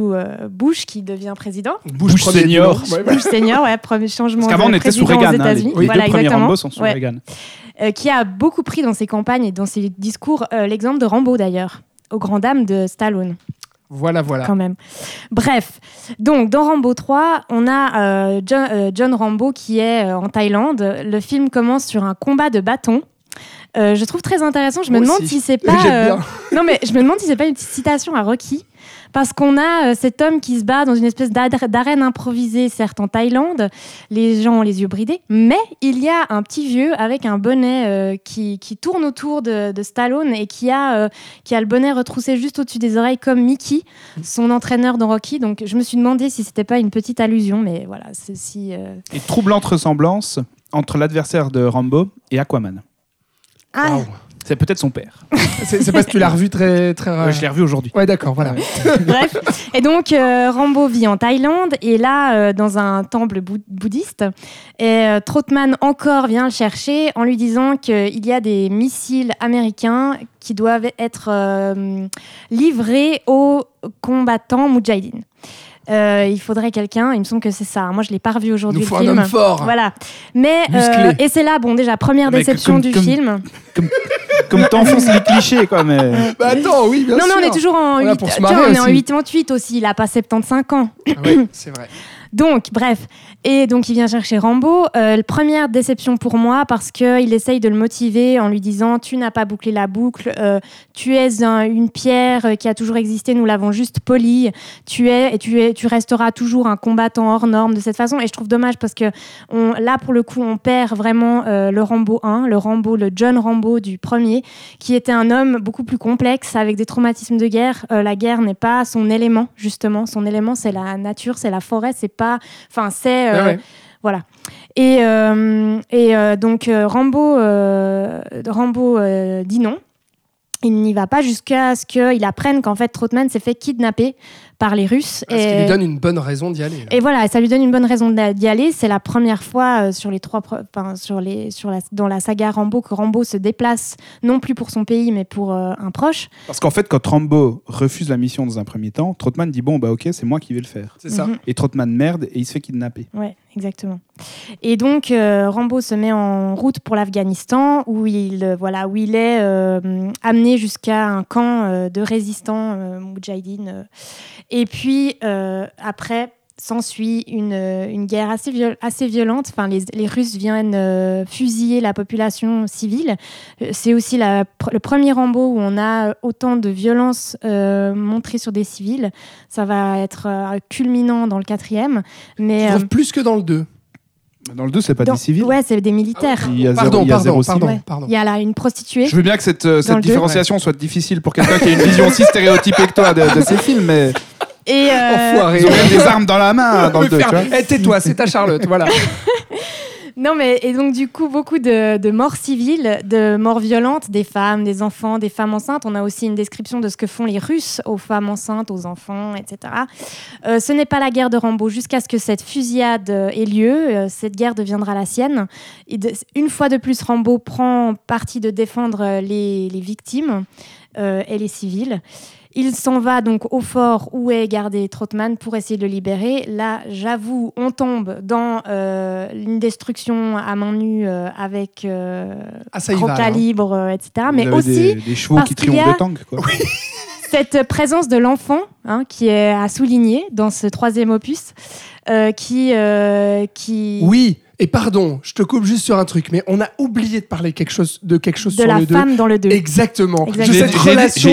Bush qui devient président. Bush, senior. Ouais. Bush senior, ouais, premier changement Parce qu'avant, on était sous aux Reagan. hein, les, les voilà, deux premiers exactement. Rambo sont sous Ouais. Reagan. Euh, qui a beaucoup pris dans ses campagnes et dans ses discours euh, l'exemple de Rambo d'ailleurs, aux grandes dames de Stallone. Voilà, voilà. quand même. Bref, donc dans Rambo 3, on a euh, John, euh, John Rambo qui est euh, en Thaïlande. Le film commence sur un combat de bâton. Je trouve très intéressant. Je me demande aussi. si c'est pas. [laughs] Non, mais je me demande si c'est pas une petite citation à Rocky. Parce qu'on a euh, cet homme qui se bat dans une espèce d'arène improvisée, certes en Thaïlande, les gens ont les yeux bridés, mais il y a un petit vieux avec un bonnet euh, qui, qui tourne autour de, de Stallone et qui a, euh, qui a le bonnet retroussé juste au-dessus des oreilles comme Mickey, son entraîneur dans Rocky. Donc je me suis demandé si c'était pas une petite allusion, mais voilà, ceci. euh, Et troublante ressemblance entre l'adversaire de Rambo et Aquaman. Ah. C'est peut-être son père. [laughs] C'est parce que tu l'as revu très, très rare. je l'ai revu aujourd'hui. Ouais, d'accord, voilà. [laughs] Bref, et donc euh, Rambo vit en Thaïlande et là euh, dans un temple bou- bouddhiste. Et euh, Trotman encore vient le chercher en lui disant qu'il y a des missiles américains qui doivent être euh, livrés aux combattants moudjahidines. Euh, il faudrait quelqu'un, il me semble que c'est ça. Moi je l'ai pas revu Il aujourd'hui le faut un film. homme fort. Voilà. Mais euh, et c'est là bon déjà première Mais déception comme- du comme- film. Comme t'enfonces les clichés, quoi. Mais... [laughs] Bah attends, oui, bien non sûr. mais on est toujours en On est là 8 pour se tiens, marrer on est en aussi. 88 aussi, il a pas 75 ans. Ah ouais, c'est vrai. [laughs] Donc, bref. Et donc, il vient chercher Rambo. Euh, première déception pour moi parce qu'il essaye de le motiver en lui disant Tu n'as pas bouclé la boucle, euh, tu es un- une pierre euh, qui a toujours existé, nous l'avons juste polie. Tu es et tu, es, tu resteras toujours un combattant hors norme de cette façon. Et je trouve dommage parce que là, pour le coup, on perd vraiment le Rambo 1, le Rambo, le John Rambo du premier, qui était un homme beaucoup plus complexe avec des traumatismes de guerre. La guerre n'est pas son élément, justement. Son élément, c'est la nature, c'est la forêt, c'est pas. Enfin, c'est. euh, Ah ouais. Voilà. Et, euh, et euh, donc, euh, Rambo, euh, Rambo euh, dit non. Il n'y va pas jusqu'à ce qu'il apprenne qu'en fait, Trotman s'est fait kidnapper par les Russes. Parce qu'il et... lui donne une bonne raison d'y aller. là. Et voilà, ça lui donne une bonne raison d'y aller. C'est la première fois euh, sur les trois, enfin, sur les, sur la, dans la saga Rambo que Rambo se déplace non plus pour son pays, mais pour euh, un proche. Parce qu'en fait, quand Rambo refuse la mission dans un premier temps, Trotman dit Bon, bah ok, c'est moi qui vais le faire. C'est ça. Mhm. Et Trotman merde et il se fait kidnapper. Ouais, exactement. Et donc euh, Rambo se met en route pour l'Afghanistan où il euh, voilà où il est euh, amené jusqu'à un camp de résistants moudjahidines. Et puis après s'ensuit une, euh, une guerre assez, viol- assez violente. Enfin, les, les Russes viennent euh, fusiller la population civile. Euh, C'est aussi la pr- le premier Rambo où on a autant de violence euh, montrée sur des civils. Ça va être euh, culminant dans le quatrième. Mais, Je euh, plus que dans le 2. Dans le 2, c'est pas dans- des civils. Ouais, c'est des militaires. Il y a zéro- Pardon, il y a pardon, pardon, Ouais. pardon. Il y a là une prostituée. Je veux bien que cette, cette deux. différenciation soit difficile pour quelqu'un qui a une vision aussi [laughs] stéréotypée que toi de, de ces films, mais Et, euh, Enfoiré. ils ont même des [laughs] armes dans la main dans le 2, tu vois. Eh, tais-toi, c'est ta Charlotte, voilà. [laughs] Non, mais et donc du coup, beaucoup de, de morts civiles, de morts violentes, des femmes, des enfants, des femmes enceintes. On a aussi une description de ce que font les Russes aux femmes enceintes, aux enfants, etc. Euh, ce n'est pas la guerre de Rambo jusqu'à ce que cette fusillade euh, ait lieu. Euh, cette guerre deviendra la sienne. Et de- une fois de plus, Rambo prend parti de défendre les, les victimes euh, et les civils. Il s'en va donc au fort où est gardé Trotman pour essayer de le libérer. Là, j'avoue, on tombe dans euh, une destruction à main nue euh, avec euh, Ah, ça y gros va. calibre, euh, etc. Vous Mais aussi des, des chevaux parce qui qu'il y triomphent a- de tank, quoi. [laughs] cette présence de l'enfant hein, qui est à souligner dans ce troisième opus, euh, qui, euh, qui Oui, et pardon, je te coupe juste sur un truc, mais on a oublié de parler quelque chose, de quelque chose de sur la le 2. femme dans le 2. Exactement. J'ai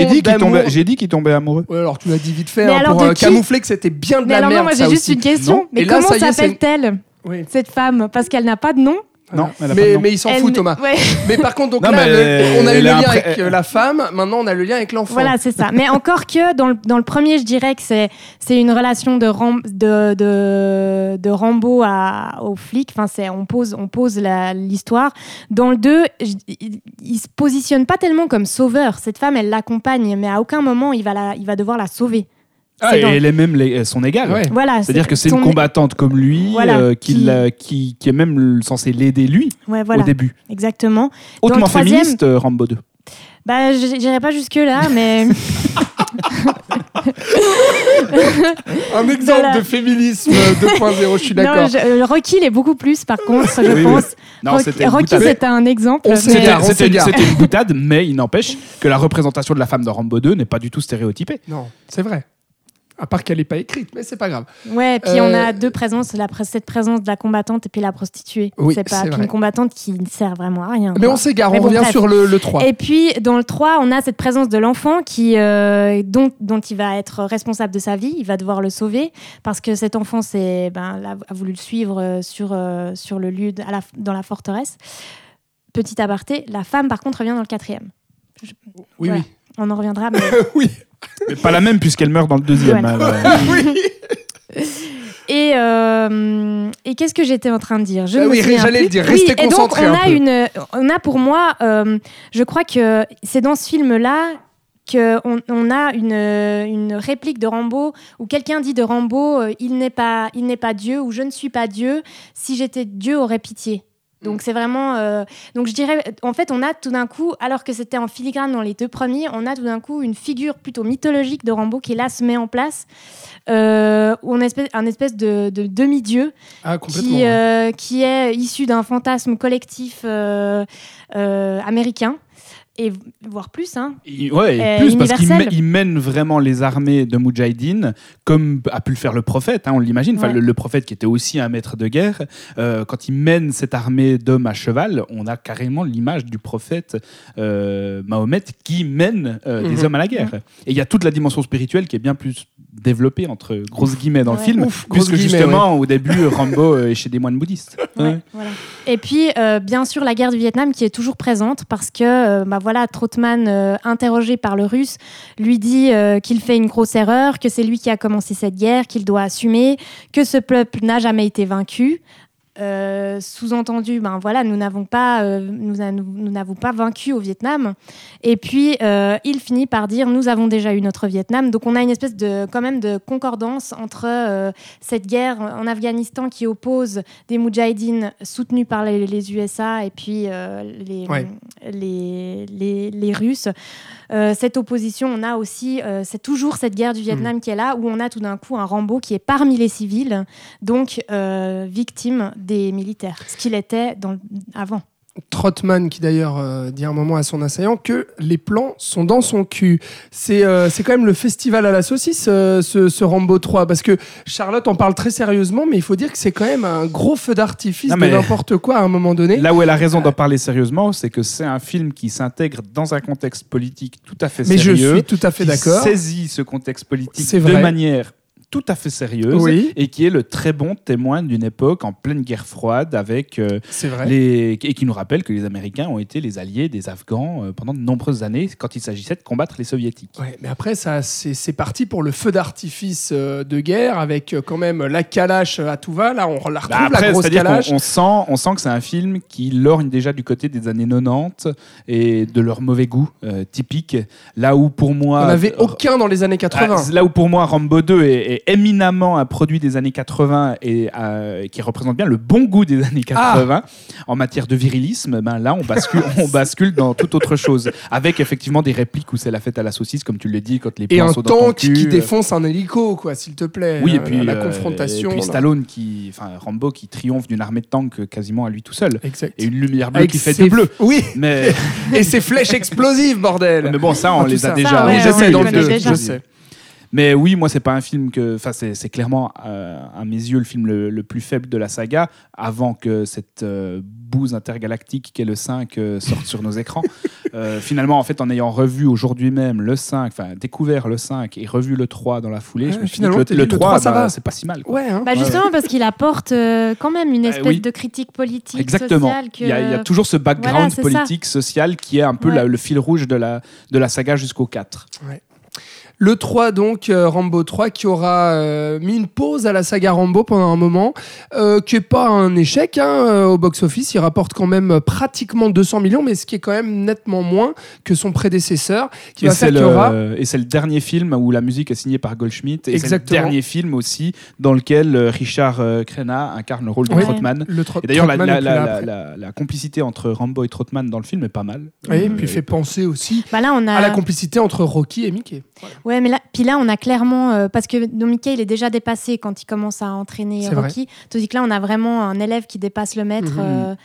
dit- qu'il d'amour. tombait, j'ai dit qu'il tombait amoureux. Ouais, alors tu l'as dit vite fait hein, alors pour euh, camoufler que c'était bien de Mais la alors non, moi j'ai juste aussi. une question. Non. Mais là, comment s'appelle-t-elle Oui. cette femme? Parce qu'elle n'a pas de nom. Non, Mais, mais il s'en fout, Thomas. Ouais. Mais par contre, donc Non, là, mais le- on a eu elle le est lien impré- avec euh, la femme, maintenant on a le lien avec l'enfant. Voilà, c'est ça. Mais encore que dans le, dans le premier, je dirais que c'est c'est une relation de, Ram- de, de, de Rambo à, au flic. Enfin, c'est on pose, on pose la- l'histoire. Dans le 2, je- il, il se positionne pas tellement comme sauveur. Cette femme, elle l'accompagne, mais à aucun moment, il va, la, il va devoir la sauver. Ah, C'est et dans- elle est même les- son égale. Ouais. Voilà. C'est-à-dire que c'est une combattante comme lui, Voilà, euh, qui, qui- l'a- qui, qui est même censé l'aider lui Ouais, voilà. au début. Exactement. Dans Hautement troisième- féministe, euh, Rambo 2. Bah, j'irai pas jusque là, mais [laughs] Un exemple De féminisme 2.0, je suis [laughs] d'accord. euh, Rocky l'est beaucoup plus. Par contre, je Oui, oui. pense. Non, Rocky, c'était un exemple. C'était une boutade, mais il n'empêche que la représentation de la femme dans Rambo 2 n'est pas du tout stéréotypée. Non, c'est vrai. À part qu'elle n'est pas écrite, mais c'est pas grave. Ouais, puis Euh, on a deux présences, la, cette présence de la combattante et puis la prostituée. Oui, c'est pas puis une combattante qui ne sert vraiment à rien. Mais quoi. on s'égare, on bon, revient bref. sur le, le 3. Et puis dans le 3, on a cette présence de l'enfant qui euh, dont, dont il va être responsable de sa vie, il va devoir le sauver parce que cet enfant c'est ben, a voulu le suivre euh, sur, euh, sur le lieu de- à la- dans la forteresse. Petit aparté, la femme par contre revient dans le quatrième. Oui, voilà. On en reviendra. Mais... [laughs] oui. Mais pas la même puisqu'elle meurt dans le deuxième. [laughs] Oui. [laughs] Et, euh, et qu'est-ce que j'étais en train de dire? Je Ah me oui, souviens j'allais plus. le dire, restez Oui, et donc concentrés on a une, on a pour moi, euh, je crois que c'est dans ce film-là qu'on on a une, une réplique de Rambo où quelqu'un dit de Rambo euh, il n'est pas il n'est pas Dieu ou je ne suis pas Dieu si j'étais Dieu aurait pitié donc c'est vraiment euh, donc je dirais en fait on a tout d'un coup alors que c'était en filigrane dans les deux premiers on a tout d'un coup une figure plutôt mythologique de Rambo qui là se met en place euh, où on espèce, un espèce de, de demi-dieu Ah, qui, ouais. euh, qui est issu d'un fantasme collectif euh, américain, et voire plus. Hein. Il- ouais, et Euh, plus parce qu'il universel. mè- il mène vraiment les armées de Moudjahidine comme a pu le faire le prophète, hein, on l'imagine. Enfin, Ouais. le, le prophète qui était aussi un maître de guerre. euh, quand il mène cette armée d'hommes à cheval, on a carrément l'image du prophète euh, Mahomet qui mène euh, des Mhm. hommes à la guerre. Et il y a toute la dimension spirituelle qui est bien plus développée entre grosses guillemets dans le film, Ouf, puisque justement au début Rambo est chez des moines bouddhistes. Ouais, Ouais. voilà. Et puis, euh, bien sûr, la guerre du Vietnam qui est toujours présente parce que, euh, bah voilà, Trotman, euh, interrogé par le Russe, lui dit euh, qu'il fait une grosse erreur, que c'est lui qui a commencé cette guerre, qu'il doit assumer, que ce peuple n'a jamais été vaincu. Euh, Sous-entendu, ben voilà, nous n'avons pas, euh, nous a- nous- nous n'avons pas vaincu au Vietnam. Et puis euh, il finit par dire, nous avons déjà eu notre Vietnam. Donc on a une espèce de, quand même, de concordance entre cette guerre en Afghanistan qui oppose des Moudjahidines soutenus par les, les USA et puis les, Ouais. les, les, les Russes. Euh, cette opposition, on a aussi, euh, c'est toujours cette guerre du Vietnam qui est là, où on a tout d'un coup un Rambo qui est parmi les civils, donc euh, victime des militaires, ce qu'il était dans avant. Trotman, qui d'ailleurs euh, dit un moment à son assaillant que les plans sont dans son cul. C'est euh, c'est quand même le festival à la saucisse, euh, ce, ce Rambo 3, parce que Charlotte en parle très sérieusement, mais il faut dire que c'est quand même un gros feu d'artifice de n'importe quoi à un moment donné. Là où elle a raison d'en parler sérieusement, c'est que c'est un film qui s'intègre dans un contexte politique tout à fait mais je sérieux. suis tout à fait qui d'accord. saisit ce contexte politique de manière tout à fait sérieuse Oui. et qui est le très bon témoin d'une époque en pleine guerre froide avec euh, vrai. les et qui nous rappelle que les Américains ont été les alliés des Afghans euh, pendant de nombreuses années quand il s'agissait de combattre les Soviétiques. Ouais, mais après, ça, c'est parti pour le feu d'artifice euh, de guerre avec quand même la calache à tout va. Là, on la retrouve, Bah la après, grosse calache. on sent, on sent que c'est un film qui lorgne déjà du côté des années 90 et de leur mauvais goût typique. Là où pour moi, On n'avait aucun dans les années 80. Ah, là où pour moi Rambo 2 est, est éminemment un produit des années 80 et euh, qui représente bien le bon goût des années 80 en matière de virilisme, ben là on bascule, on [laughs] bascule dans toute autre chose. Avec effectivement des répliques où c'est la fête à la saucisse, comme tu le dis, quand les plans un sont dans ton tank cul. qui défonce un hélico, quoi, s'il te plaît. Oui, et Euh, puis la euh, confrontation. Et puis. Stallone qui, enfin Rambo qui triomphe d'une armée de tanks euh, quasiment à lui tout seul. Exact. Et une lumière bleue Avec qui fait ses- du bleu. Oui, Mais, [laughs] et ses flèches explosives, bordel. mais bon, ça, on Ah, les a ça. déjà. Ça, ouais, Oui, je on sais, les dans le je sais. Mais oui, moi, c'est pas un film que. Enfin, c'est clairement, euh, à mes yeux, le film le, le plus faible de la saga, avant que cette euh, bouse intergalactique qu'est le 5 euh, sorte sur nos écrans. [laughs] Euh, finalement, en fait, en ayant revu aujourd'hui même le 5, enfin, découvert le 5 et revu le 3 dans la foulée, Ouais, je me suis dit que le, le le 3, 3, ça bah, va. c'est pas si mal. quoi. Ouais, hein. Bah justement parce qu'il apporte euh, quand même une Euh, espèce oui. de critique politique, Exactement. sociale que... Il, y a, il y a toujours ce Voilà, background ça. politique, social qui est un peu Ouais. la- le fil rouge de la, de la saga jusqu'au 4. Le 3, donc, euh, Rambo 3, qui aura euh, mis une pause à la saga Rambo pendant un moment, euh, qui n'est pas un échec hein, euh, au box-office. Il rapporte quand même euh, pratiquement 200 millions, mais ce qui est quand même nettement moins que son prédécesseur, qui Et va faire y aura... le, et c'est le dernier film où la musique est signée par Goldschmidt. Et c'est le Exactement. dernier film aussi dans lequel euh, Richard euh, Crenna incarne le rôle de Ouais. Trotman. Le tro- Et d'ailleurs, la, Trotman la- la- là la- après. la- la complicité entre Rambo et Trotman dans le film est pas mal. Oui, et Euh, puis il fait penser aussi Bah là on a... à la complicité entre Rocky et Mickey. Ouais, mais là, puis là, on a clairement, euh, parce que Don Mickey, il est déjà dépassé quand il commence à entraîner Rocky. Tandis que là, on a vraiment un élève qui dépasse le maître Mhm. euh,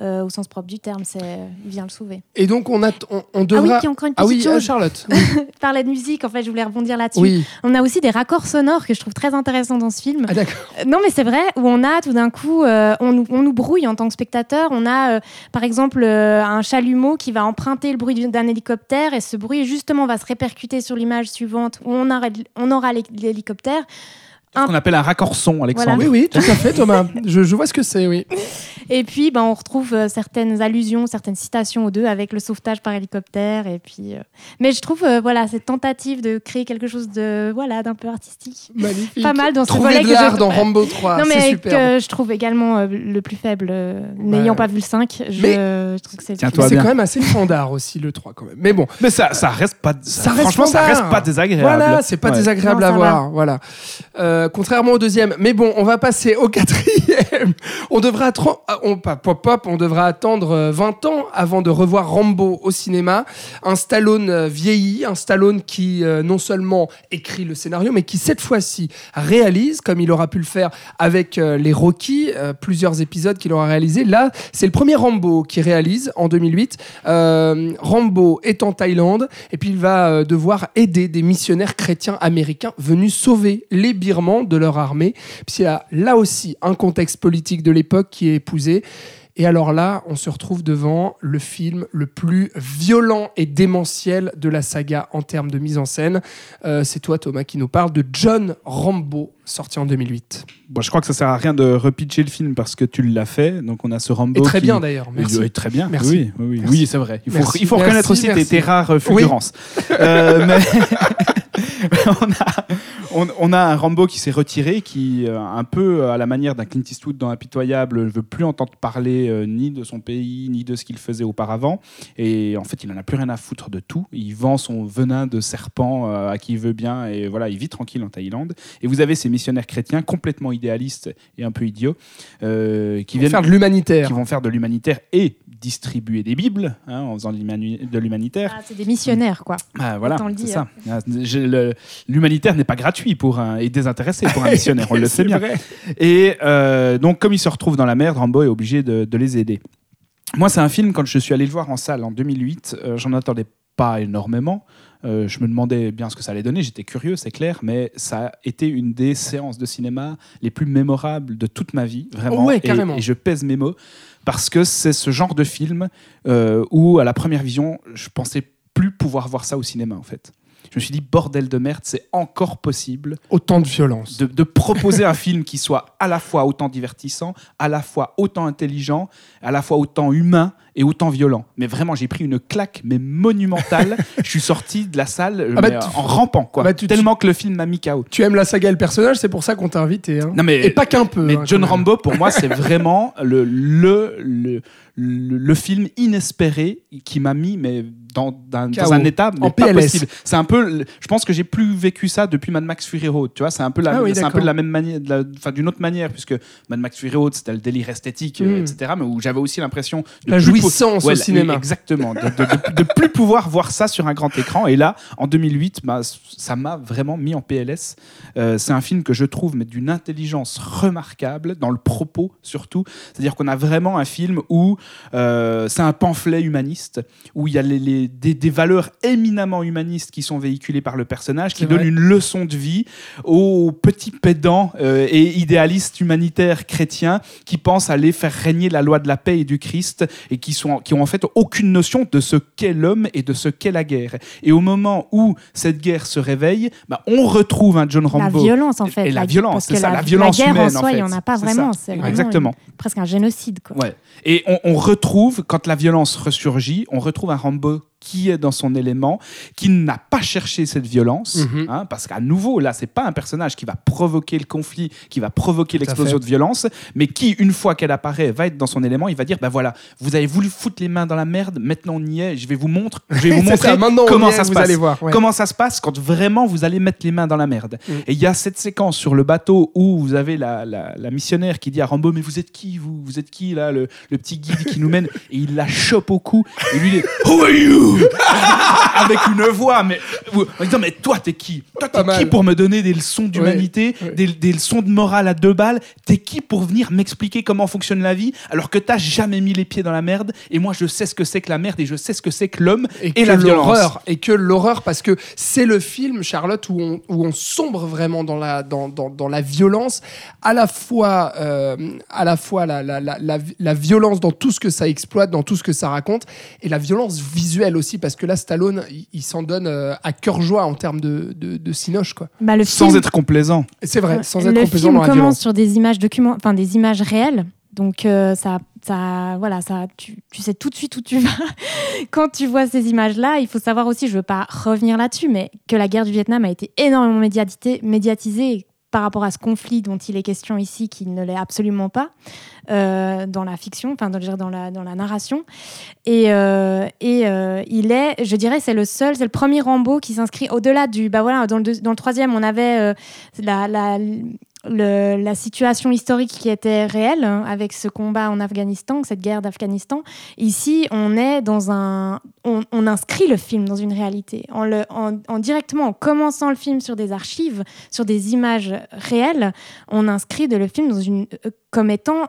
euh, au sens propre du terme. C'est, il vient le sauver. Et donc, on, a, on, on Ah oui, devra... puis encore une Ah petite [laughs] oui, euh. Charlotte. Je parlais de musique, en fait, je voulais rebondir là-dessus. Oui. On a aussi des raccords sonores que je trouve très intéressants dans ce film. Ah d'accord. Euh, Non, mais c'est vrai, où on a tout d'un coup, euh, on, nous, on nous brouille en tant que spectateur. On a, par exemple, un chalumeau qui va emprunter le bruit du- d'un hélicoptère et ce bruit, justement, va se répercuter sur l'image suivante où on, aura l'hé- l'hélicoptère. Ce qu'on appelle un raccord son, Alexandre. Voilà. Oui, oui, tout à fait, Thomas. je, je vois ce que c'est, oui. Et puis, ben, on retrouve euh, certaines allusions, certaines citations aux deux avec le sauvetage par hélicoptère. Et puis, euh, Mais je trouve, euh, voilà, cette tentative de créer quelque chose de, voilà, d'un peu artistique. Magnifique. Pas mal dans ce Trouver volet de que je- l'art dans Rambo 3, non, c'est mais super. que je trouve également euh, le plus faible. euh, N'ayant pas vu le 5, je, Mais- je trouve que c'est c'est quand même assez standard aussi, le 3, quand même. Mais bon, Mais ça, ça reste pas. ça- Ça reste franchement, ça reste pas désagréable. Voilà, c'est pas Ouais. désagréable Non, à voir. Voilà. Euh, contrairement au deuxième. Mais bon, on va passer au [laughs] quatrième. On devra attendre, on, pop pop, on devra attendre euh, 20 ans avant de revoir Rambo au cinéma. Un Stallone euh, vieilli, un Stallone qui euh, non seulement écrit le scénario, mais qui cette fois-ci réalise, comme il aura pu le faire avec euh, les Rocky, euh, plusieurs épisodes qu'il aura réalisé. Là, c'est le premier Rambo qui réalise en 2008. Euh, Rambo est en Thaïlande et puis il va euh, devoir aider des missionnaires chrétiens américains venus sauver les Birmans de leur armée. Puis il y a là aussi un contexte politique de l'époque qui est épousé. Et alors là, on se retrouve devant le film le plus violent et démentiel de la saga en termes de mise en scène. Euh, c'est toi, Thomas, qui nous parle de John Rambo, sorti en 2008. Bon, je crois que ça sert à rien de repitcher le film parce que tu l'as fait. Donc on a ce Rambo. Et très qui- bien d'ailleurs. Merci. Oui, très bien. Merci. Oui, oui, oui. Merci. Oui, c'est vrai. Il faut, Merci. il faut reconnaître aussi tes, tes rares fulgurances. Euh, mais [laughs] on, a, on, on a un Rambo qui s'est retiré, qui, euh, un peu à la manière d'un Clint Eastwood dans Impitoyable, ne veut plus entendre parler euh, ni de son pays, ni de ce qu'il faisait auparavant. Et en fait, il n'en a plus rien à foutre de tout. Il vend son venin de serpent euh, à qui il veut bien. Et voilà, il vit tranquille en Thaïlande. Et vous avez ces missionnaires chrétiens complètement idéalistes et un peu idiots euh, qui Qui viennent faire de l'humanitaire. qui vont faire de l'humanitaire et distribuer des bibles hein, en faisant de l'humani- de l'humanitaire. Ah, c'est des missionnaires, quoi. Ah, voilà, c'est ça. Ah, L'humanitaire n'est pas gratuit pour un, et désintéressé pour un [laughs] missionnaire, on le sait bien. vrai. Et euh, donc, comme ils se retrouvent dans la merde, Rambo est obligé de, de les aider. moi, c'est un film, quand je suis allé le voir en salle en 2008, euh, j'en attendais pas énormément. Euh, je me demandais bien ce que ça allait donner, j'étais curieux, c'est clair, mais ça a été une des séances de cinéma les plus mémorables de toute ma vie, vraiment. Oh ouais, Et- carrément. Et, je pèse mes mots, parce que c'est ce genre de film euh, où, à la première vision, je pensais plus pouvoir voir ça au cinéma, en fait. Je me suis dit, bordel de merde, c'est encore possible Autant de violence. de, de proposer un [laughs] film qui soit à la fois autant divertissant, à la fois autant intelligent, à la fois autant humain et autant violent. Mais vraiment, j'ai pris une claque, mais monumentale. [laughs] Je suis sorti de la salle Ah bah mais, tu- en rampant, quoi. Ah bah tu- Tellement que le film m'a mis KO. Tu aimes la saga et le personnage, c'est pour ça qu'on t'a invité. hein. Non, mais- et pas qu'un peu. Mais hein, John. Rambo, pour moi, c'est [laughs] vraiment le, le, le, le, le film inespéré qui m'a mis mais dans, dans- un état mais En pas PLS. possible. C'est un peu, je pense que j'ai plus vécu ça depuis Mad Max Fury Road. Tu vois, c'est un peu la, Ah oui, c'est un peu de la même manière, enfin d'une autre manière, puisque Mad Max Fury Road c'était le délire esthétique, euh, Mm. etc. Mais où j'avais aussi l'impression de La plus jouissance Ouais, au cinéma. Exactement, de, de, de- de plus pouvoir voir ça sur un grand écran. Et là, en 2008, bah, ça m'a vraiment mis en PLS. Euh, c'est un film que je trouve mais d'une intelligence remarquable dans le propos surtout. C'est-à-dire qu'on a vraiment un film où euh, c'est un pamphlet humaniste où il y a les, les- des, des valeurs éminemment humanistes qui sont véhiculées par le personnage, qui vrai. une leçon de vie aux petits pédants euh, et idéalistes humanitaires chrétiens qui pensent aller faire régner la loi de la paix et du Christ et qui, sont, qui ont en fait aucune notion de ce qu'est l'homme et de ce qu'est la guerre. Et au moment où cette guerre se réveille, bah, on retrouve un John La Rambo. violence, en fait. Et la violence, c'est ça, la, la violence la guerre humaine, en en soi, il fait. n'y en a pas vraiment. vraiment Exactement. Presque un génocide. Quoi. Ouais. Et on, on retrouve, quand la violence ressurgit, on retrouve un Rambo qui est dans son élément, qui n'a pas cherché cette violence, Mhm. hein, parce qu'à nouveau, là, c'est pas un personnage qui va provoquer le conflit, qui va provoquer l'explosion de violence, mais qui, une fois qu'elle apparaît, va être dans son élément, il va dire, ben voilà, vous avez voulu foutre les mains dans la merde, maintenant on y est, je vais vous montrer, je vais [laughs] vous montrer ça, maintenant, on comment ça se passe. allez voir, ouais. Comment ça se passe quand vraiment vous allez mettre les mains dans la merde. Mm. Et il y a cette séquence sur le bateau où vous avez la, la- la missionnaire qui dit à Rambo Mais vous êtes qui? Vous Vous êtes qui là le, le petit guide qui nous mène Et il la chope au cou. Et lui il est Who are you? Avec une voix, mais en disant Mais toi t'es qui? Toi Pas t'es qui pour me donner des leçons d'humanité, ouais. Des, des leçons de morale à deux balles? T'es qui pour venir m'expliquer comment fonctionne la vie alors que t'as jamais mis les pieds dans la merde? Et moi je sais ce que c'est que la merde et je sais ce que c'est que l'homme et, que la violence. l'horreur et que l'horreur parce que c'est le film Charlotte où on, où on sombre vraiment dans la dans, dans, dans la violence à la fois euh, à la fois la, la, la, la, la violence dans tout ce que ça exploite dans tout ce que ça raconte et la violence visuelle aussi parce que là Stallone il, il s'en donne euh, à cœur joie en termes de, de, de cinoche quoi Bah, le Sans film, être complaisant. C'est vrai sans être le complaisant film dans la commence sur des images document... enfin des images réelles. Donc euh, ça, ça, voilà, ça, tu, tu sais tout de suite où tu [laughs] vas quand tu vois ces images-là. Il faut savoir aussi, je veux pas revenir là-dessus, mais que la guerre du Vietnam a été énormément médiatisée, médiatisée par rapport à ce conflit dont il est question ici, qui ne l'est absolument pas euh, dans la fiction, enfin dans, la narration. Et, euh, euh, il est, je dirais, c'est le seul, c'est le premier Rambo qui s'inscrit au-delà du. Bah dans le, troisième, on avait la, la situation historique qui était réelle hein, avec ce combat en Afghanistan, cette guerre d'Afghanistan. Ici, on est dans un, on, inscrit le film dans une réalité, en, directement en commençant le film sur des archives, sur des images réelles, on inscrit le film dans une, euh, comme étant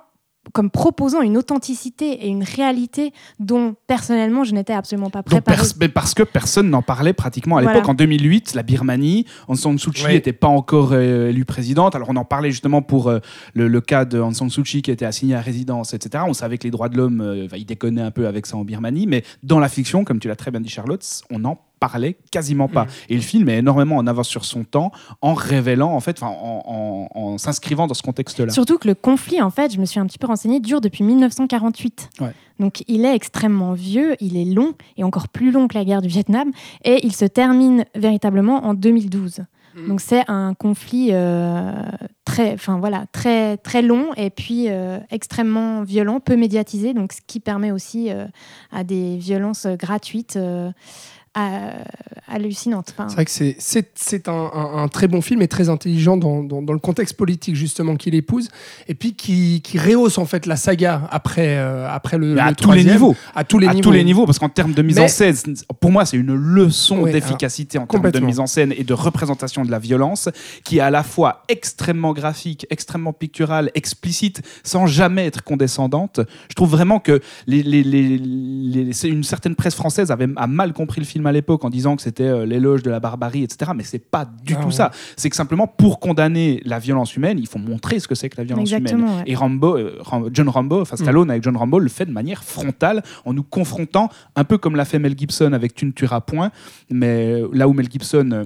comme proposant une authenticité et une réalité dont personnellement je n'étais absolument pas Donc, préparée. pers- mais parce que personne n'en parlait pratiquement à Voilà. l'époque. En 2008, la Birmanie, Aung San Suu Kyi Oui. n'était pas encore euh, élue présidente. Alors on en parlait justement pour euh, le, le cas de Aung San Suu Kyi qui était assigné à résidence, etc. On savait que les droits de l'homme, euh, enfin, ils déconnaient un peu avec ça en Birmanie. Mais dans la fiction, comme tu l'as très bien dit Charlotte, on n'en parlait quasiment pas. Mhm. Et le film est énormément en avance sur son temps en révélant, en fait, en, en- en s'inscrivant dans ce contexte-là. Surtout que le conflit, en fait, je me suis un petit peu renseignée, dure depuis 1948. Ouais. Donc il est extrêmement vieux, il est long, et encore plus long que la guerre du Vietnam, et il se termine véritablement en 2012. Mm. Donc c'est un conflit euh, très, enfin voilà, très très long et puis euh, extrêmement violent, peu médiatisé, donc ce qui permet aussi euh, à des violences gratuites hallucinante. Enfin, C'est vrai que c'est- c'est c'est un, un- un très bon film et très intelligent dans, dans- dans le contexte politique justement qu'il épouse et puis qui, qui rehausse en fait la saga après, euh, après le, Mais à le tous les niveaux. À tous les à niveaux. tous les niveaux, parce qu'en termes de mise Mais- en scène, pour moi, c'est une leçon Oui, d'efficacité en termes de mise en scène et de représentation de la violence, qui est à la fois extrêmement graphique, extrêmement picturale, explicite, sans jamais être condescendante. Je trouve vraiment que les, les- les- les- c'est une certaine presse française avait a mal compris le film à l'époque en disant que c'était euh, l'éloge de la barbarie, etc. Mais c'est pas du Ah tout ouais. ça. C'est que simplement pour condamner la violence humaine, il faut montrer ce que c'est que la violence humaine. Ouais. Et Rambo, euh, John Rambo, Mm. enfin Stallone avec John Rambo, le fait de manière frontale en nous confrontant, un peu comme l'a fait Mel Gibson avec Tu ne tueras point, mais là où Mel Gibson euh,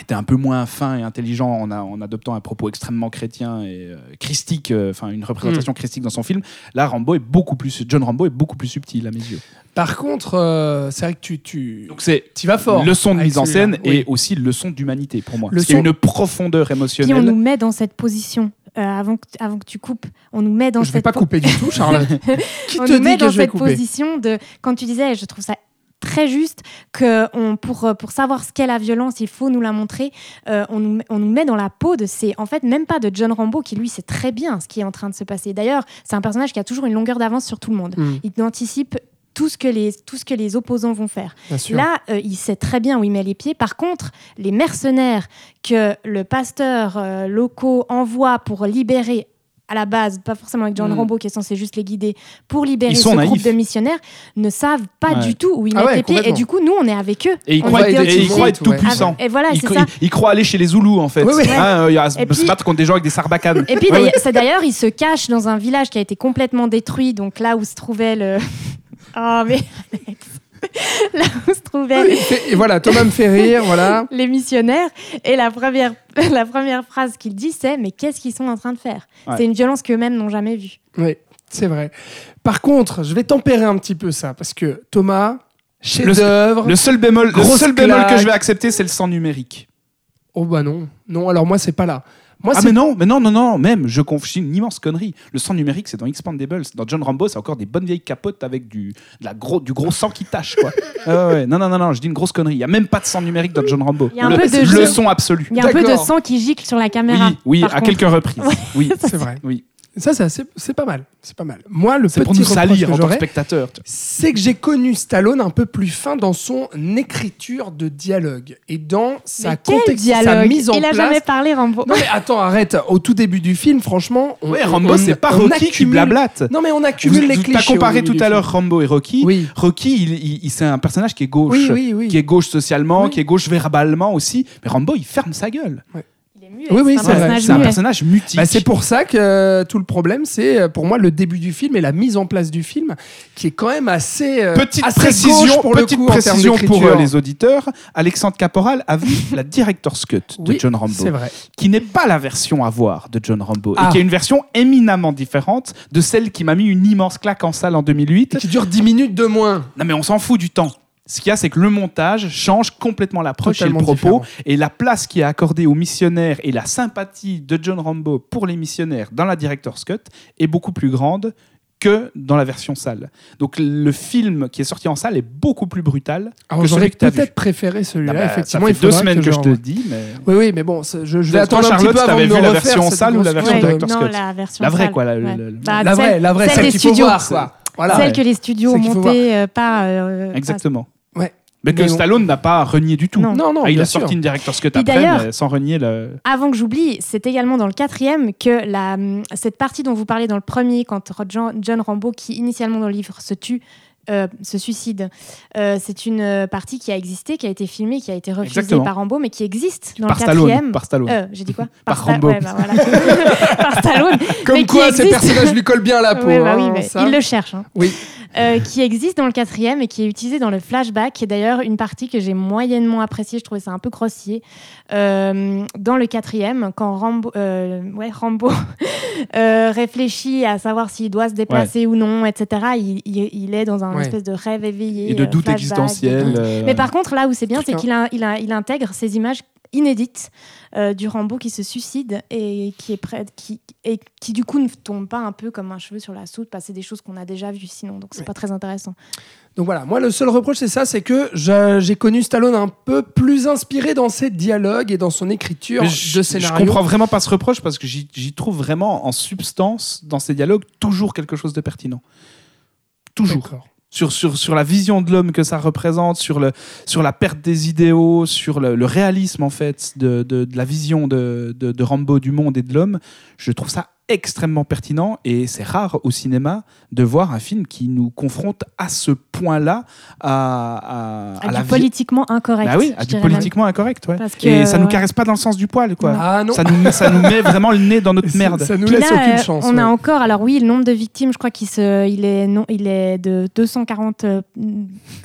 était un peu moins fin et intelligent en, a- en adoptant un propos extrêmement chrétien et euh, christique, euh, enfin une représentation Mm. christique dans son film. Là, Rambo est beaucoup plus, John Rambo est beaucoup plus subtil à mes yeux. Par contre, euh, c'est vrai que tu, tu, Donc c'est tu vas fort. leçon de mise en scène Oui. et aussi leçon d'humanité pour moi. Son- une profondeur Puis on émotionnelle. nous met dans cette position. euh, avant, que, avant que tu coupes, on nous met dans Je vais cette pas po- couper du tout, Charlotte. [laughs] Qui on te nous dit met que dans je vais cette position de quand tu disais je trouve ça très juste que on, pour, euh, pour savoir ce qu'est la violence il faut nous la montrer. Euh, on, nous, met- on nous met dans la peau de ces en fait même pas de John Rambo qui lui sait très bien ce qui est en train de se passer. D'ailleurs c'est un personnage qui a toujours une longueur d'avance sur tout le monde. Mm, il anticipe tout ce que les, tout ce que les opposants vont faire. Là, euh, il sait très bien où il met les pieds. Par contre, les mercenaires que le pasteur euh, locaux envoie pour libérer à la base, pas forcément avec John Mm. Rambo qui est censé juste les guider, pour libérer Ils ce sont groupe naïfs. de missionnaires, ne savent pas Ouais. du tout où ils Ah mettent ouais, les pieds. Et du coup, nous, on est avec eux. Et ils croient, et ils être tout Ouais. puissants. Et voilà, Ils, c'est cro- ça. ils croient aller chez les Zoulous en fait. Hein, il y a- se battre contre des gens avec des sarbacanes. Et puis Ouais, ouais. d'ailleurs- c'est d'ailleurs, il se cache dans un village qui a été complètement détruit, donc là où se trouvait le. Oh [laughs] mais Alex. [laughs] là où se trouvait et voilà, Thomas me fait rire, voilà. [laughs] les missionnaires. Et la première, [laughs] la première phrase qu'il dit, c'est Mais qu'est-ce qu'ils sont en train de faire? Ouais. C'est une violence qu'eux-mêmes n'ont jamais vue. Oui, c'est vrai. Par contre, je vais tempérer un petit peu ça, parce que Thomas, chef-d'œuvre. Le seul bémol, le seul bémol claque. que je vais accepter, c'est le sang numérique. Oh bah non, non. Alors moi, c'est pas là. Moi, ah mais non, mais non, non, non, même, je confie une immense connerie. Le sang numérique, c'est dans Expandables. Dans John Rambo, c'est encore des bonnes vieilles capotes avec du, de la gros, du gros sang qui tâche, quoi. [laughs] Ah ouais, non, non, non, non, je dis une grosse connerie. Il y a même pas de sang numérique dans John Rambo. Il y a un le, peu de le jeu. son absolu. Il y a un peu de sang qui gicle sur la caméra. Oui, oui, à contre. quelques reprises. [laughs] Oui, c'est vrai. oui. Ça, c'est assez- c'est pas mal. C'est pas mal. Moi, le C'est petit pour nous salir que en tant que j'aurais, spectateur. c'est que j'ai connu Stallone un peu plus fin dans son écriture de dialogue et dans sa Mais quel contexte, sa dialogue mise en Il a place. jamais parlé Rambo. Non mais attends, arrête. Au tout début du film, franchement, on, Ouais, Rambo, on- c'est pas on Rocky qui accumule- blablate. Non mais on accumule Vous- les vous- clichés. T'as comparé tout à l'heure Rambo et Rocky. Oui. Rocky, il, il- il- c'est un personnage qui est gauche. Oui, oui, oui. Qui est gauche socialement, Oui. qui est gauche verbalement aussi. Mais Rambo, il ferme sa gueule. Il est muet, Oui, oui, un c'est vrai. personnage C'est un personnage mutique. Bah, c'est pour ça que euh, tout le problème, c'est euh, pour moi le début du film et la mise en place du film, qui est quand même assez euh, Petite assez précision, pour le coup, précision pour euh, les auditeurs. Alexandre Caporal a vu [laughs] la director's cut de Oui, John Rambo, vrai. qui n'est pas la version à voir de John Rambo, Ah. et qui est une version éminemment différente de celle qui m'a mis une immense claque en salle en 2008. Qui dure 10 minutes de moins. Non mais on s'en fout du temps. Ce qu'il y a, c'est que le montage change complètement l'approche et le propos. différent. Et la place qui est accordée aux missionnaires et la sympathie de John Rambo pour les missionnaires dans la Director's Cut est beaucoup plus grande que dans la version salle. Donc le film qui est sorti en salle est beaucoup plus brutal Alors que j'aurais peut-être préféré celui-là. Ah bah, effectivement, ça il fait deux semaines que, je te le dis, mais... Oui, oui, mais bon, je, je vais attendre un petit peu avant de vu la refaire version salle ou la version director's non, cut la version La vraie, salle. quoi, la- Ouais. Bah, La vraie, celle- la vraie, celle celle des qu'il faut voir, quoi. Voilà. Celle que les studios ont montée euh, pas. euh, Exactement. Mais que Mais. Stallone n'a pas renié du tout. Non. Non, non, Ah, il a sûr. sorti une director's cut après, mais sans renier le... Avant que j'oublie, c'est également dans le quatrième que la, cette partie dont vous parlez dans le premier, quand John, John Rambo, qui initialement dans le livre se tue, euh, se suicide, euh, c'est une euh, partie qui a existé, qui a été filmée, qui a été refusée Exactement. par Rambo, mais qui existe dans Par le Stallone. quatrième. Par Stallone. Euh, J'ai dit quoi [laughs] Par Sta- Rambo. ouais, bah voilà. [laughs] Par Stallone. Comme mais quoi, ces existe. personnages lui collent bien à la [laughs] peau. Ouais, bah oui, hein, mais ça. il le cherche. hein. Oui. Euh, qui existe dans le quatrième et qui est utilisé dans le flashback, qui est d'ailleurs une partie que j'ai moyennement appréciée, je trouvais ça un peu grossier. Euh, dans le quatrième, quand Rambo, euh, ouais, Rambo [laughs] réfléchit à savoir s'il doit se déplacer ou non, etc., il, il- il est dans un Ouais. espèce de rêve éveillé. Et de doute flashback, existentiel. Mais par contre, là où c'est bien, c'est qu'il il il intègre ces images inédite euh, du Rambo qui se suicide et qui est prêt, qui, et qui du coup ne tombe pas un peu comme un cheveu sur la soupe, parce que c'est des choses qu'on a déjà vues sinon, donc c'est Ouais. pas très intéressant. Donc voilà, moi le seul reproche c'est ça, c'est que je- j'ai connu Stallone un peu plus inspiré dans ses dialogues et dans son écriture Mais de je, je scénario. comprends vraiment pas ce reproche parce que j'y trouve vraiment en substance dans ces dialogues toujours quelque chose de pertinent. Toujours. Sur, sur, sur la vision de l'homme que ça représente, sur, le, sur la perte des idéaux, sur le, le réalisme en fait de, de, de la vision de, de, de Rambo du monde et de l'homme, je trouve ça extrêmement pertinent et c'est rare au cinéma de voir un film qui nous confronte à ce point-là à, à, À à la du vie- politiquement incorrect. Bah oui, à du même. politiquement incorrect, ouais. Parce que, Et ça nous ouais. caresse pas dans le sens du poil, quoi. Ah non, Ça nous, ça nous met vraiment le nez dans notre merde. Ça nous Puis laisse là, aucune euh, chance. On ouais. a encore, alors oui, le nombre de victimes, je crois qu'il se, il est, non, il est de 240 euh,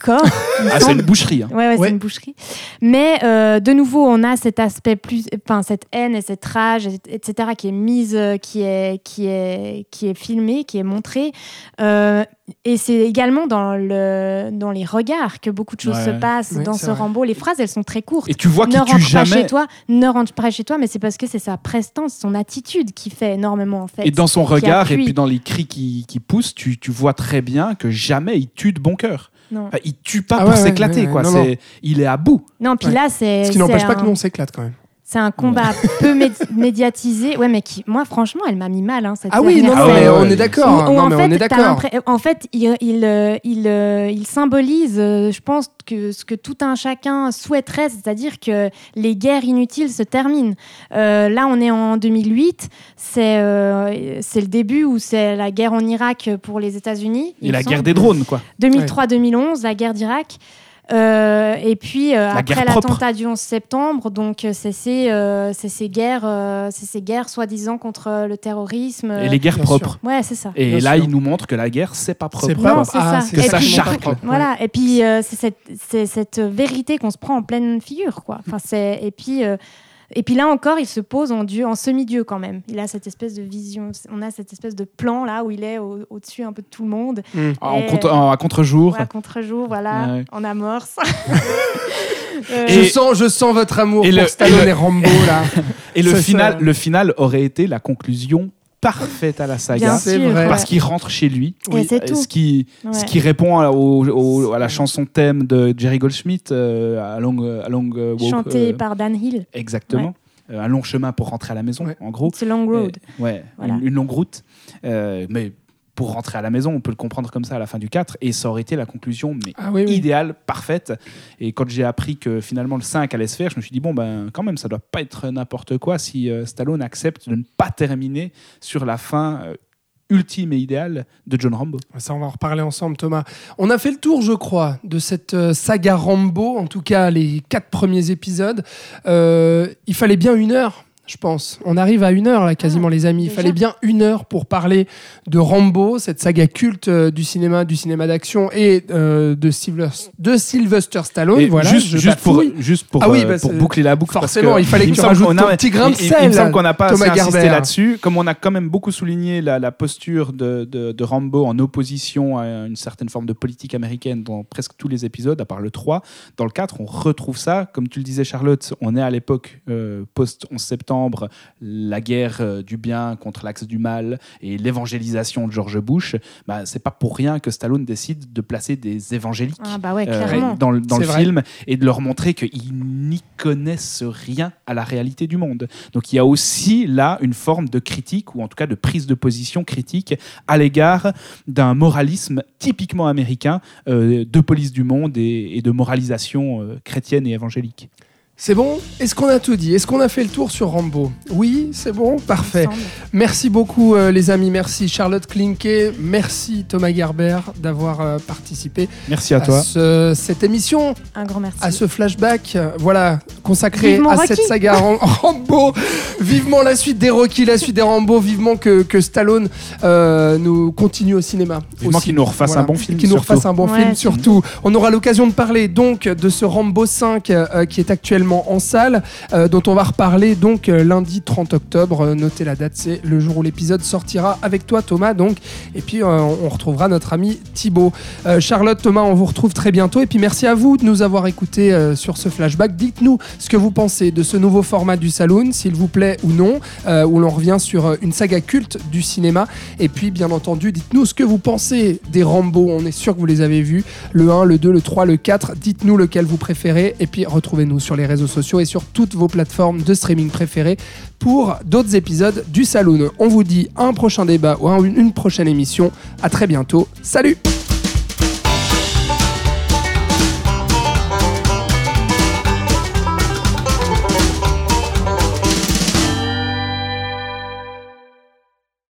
corps. [laughs] Ah, c'est une boucherie. hein. Ouais, ouais, Ouais. c'est une boucherie. Mais euh, de nouveau, on a cet aspect plus, enfin cette haine et cette rage, et- etc., qui est mise, qui est, qui est, qui est filmée, qui est montrée. Euh, et c'est également dans le, dans les regards que beaucoup de choses Ouais. se passent dans ce vrai. Rambo. Les phrases, elles sont très courtes. Et tu vois ne qu'il tue rentre pas jamais. chez toi, ne rentre pas chez toi, mais c'est parce que c'est sa prestance, son attitude qui fait énormément en fait. Et dans son regard et puis dans les cris qui, qui poussent, tu, tu vois très bien que jamais il tue de bon cœur. Non, Enfin, il tue pas Ah pour s'éclater, ouais, ouais. quoi. Non, C'est- Il est à bout. non puis Ouais. là, c'est. Ce qui n'empêche pas un- que nous on s'éclate quand même. C'est un combat [laughs] peu mé- médiatisé. Ouais, mais qui, moi, franchement, elle m'a mis mal. Hein, cette Ah oui, non, mais on est d'accord. En fait, on est t'as d'accord. l'impré- En fait, il, il, euh, il, euh, il symbolise, euh, je pense, que ce que tout un chacun souhaiterait, c'est-à-dire que les guerres inutiles se terminent. Euh, là, on est en 2008. C'est euh, c'est le début où c'est la guerre en Irak pour les États-Unis. il Et la guerre des drones, quoi. 2003-2011, la guerre d'Irak. Euh, et puis euh, La après l'attentat du 11 septembre, donc euh, c'est ces, euh, ces guerres, euh, c'est ces guerres soi-disant contre le terrorisme. Et les guerres bien sûr. propres. Ouais, c'est ça. Et Bien là, sûr. il nous montre que la guerre, c'est pas propre. C'est Non, pas c'est ah, ça. c'est Que ça extrêmement charcle. Voilà. Et puis euh, c'est cette, c'est cette vérité qu'on se prend en pleine figure, quoi. Enfin, c'est et puis. Euh, et puis là encore, il se pose en dieu, en semi-dieu quand même. Il a cette espèce de vision, on a cette espèce de plan là où il est au- au-dessus un peu de tout le monde, Mm. En Et- contre- en- à contre-jour. à contre-jour, voilà, Ouais. en amorce. Euh, [laughs] Je sens, je sens votre amour et pour le- Stallone et le- et Rambo là. [laughs] Et le Ça, ça- final, le final aurait été la conclusion parfaite à la saga. C'est vrai. Parce qu'il rentre chez lui. Et c'est Euh, tout. Ce qui, Ouais. ce qui répond à, au- au- à la chanson thème de Jerry Goldsmith, euh, à Long, à long euh, Walk, chanté euh, par Dan Hill. Exactement. Euh, un long chemin pour rentrer à la maison, Ouais. en gros. It's a long road. Euh, ouais, Voilà. une, une longue route. Euh, mais pour rentrer à la maison, on peut le comprendre comme ça à la fin du 4. Et ça aurait été la conclusion, mais Ah oui, oui. idéale, parfaite. Et quand j'ai appris que finalement le 5 allait se faire, je me suis dit, bon, ben quand même, ça doit pas être n'importe quoi si euh, Stallone accepte de ne pas terminer sur la fin euh, ultime et idéale de John Rambo. Ça, on va en reparler ensemble, Thomas. On a fait le tour, je crois, de cette euh, saga Rambo, en tout cas les quatre premiers épisodes. Euh, il fallait bien une heure. Je pense. On arrive à une heure là, quasiment, les amis. Il fallait bien une heure pour parler de Rambo, cette saga culte euh, du cinéma, du cinéma d'action et euh, de, Sylvester, de Sylvester Stallone. Et voilà, juste, je juste pour, bafouille. juste pour, Ah oui, euh, bah, pour boucler la boucle. parce forcément, que il fallait que tu rajoutes qu'on ton a- petit grain de il- il- sel, Il me semble qu'on n'a pas Thomas assez insisté là-dessus. Comme on a quand même beaucoup souligné la, la posture de, de- de Rambo en opposition à une certaine forme de politique américaine dans presque tous les épisodes, à part le 3. Dans le 4, on retrouve ça. Comme tu le disais, Charlotte, on est à l'époque euh, post-11 septembre, la guerre euh, du bien contre l'axe du mal et l'évangélisation de George Bush. Bah, c'est pas pour rien que Stallone décide de placer des évangéliques Ah bah ouais, euh, dans, le- dans C'est le vrai. film et de leur montrer qu'ils n'y connaissent rien à la réalité du monde. Donc il y a aussi là une forme de critique, ou en tout cas de prise de position critique à l'égard d'un moralisme typiquement américain euh, de police du monde et, et de moralisation euh, chrétienne et évangélique. C'est bon Est-ce qu'on a tout dit Est-ce qu'on a fait le tour sur Rambo Oui, c'est bon Parfait. Merci beaucoup euh, les amis, merci Charlotte Klinke, merci Thomas Gerber d'avoir euh, participé Merci à toi. ce- cette émission, Un grand merci. à ce flashback, euh, voilà, consacré Vivement à Rocky. cette saga Ram- [laughs] Rambo. vivement la suite des Rocky, la suite des Rambo, vivement que, que Stallone euh, nous continue au cinéma. Vivement qu'il nous refasse un bon film, Qu'il nous refasse un bon Ouais. film surtout. On aura l'occasion de parler donc de ce Rambo 5 euh, qui est actuellement en salle, euh, dont on va reparler donc euh, lundi 30 octobre. Euh, notez la date, c'est le jour où l'épisode sortira avec toi Thomas donc. Et puis on retrouvera notre ami Thibaut. Charlotte, Thomas, on vous retrouve très bientôt. Et puis merci à vous de nous avoir écoutés sur ce flashback. Dites-nous ce que vous pensez de ce nouveau format du Saloon, s'il vous plaît ou non, où l'on revient sur une saga culte du cinéma. Et puis bien entendu, dites-nous ce que vous pensez des Rambo. On est sûr que vous les avez vus. Le 1, le 2, le 3, le 4. Dites-nous lequel vous préférez. Et puis retrouvez-nous sur les réseaux sociaux et sur toutes vos plateformes de streaming préférées pour d'autres épisodes du Saloon. On vous dit un prochain débat ou une prochaine émission. À très bientôt. Salut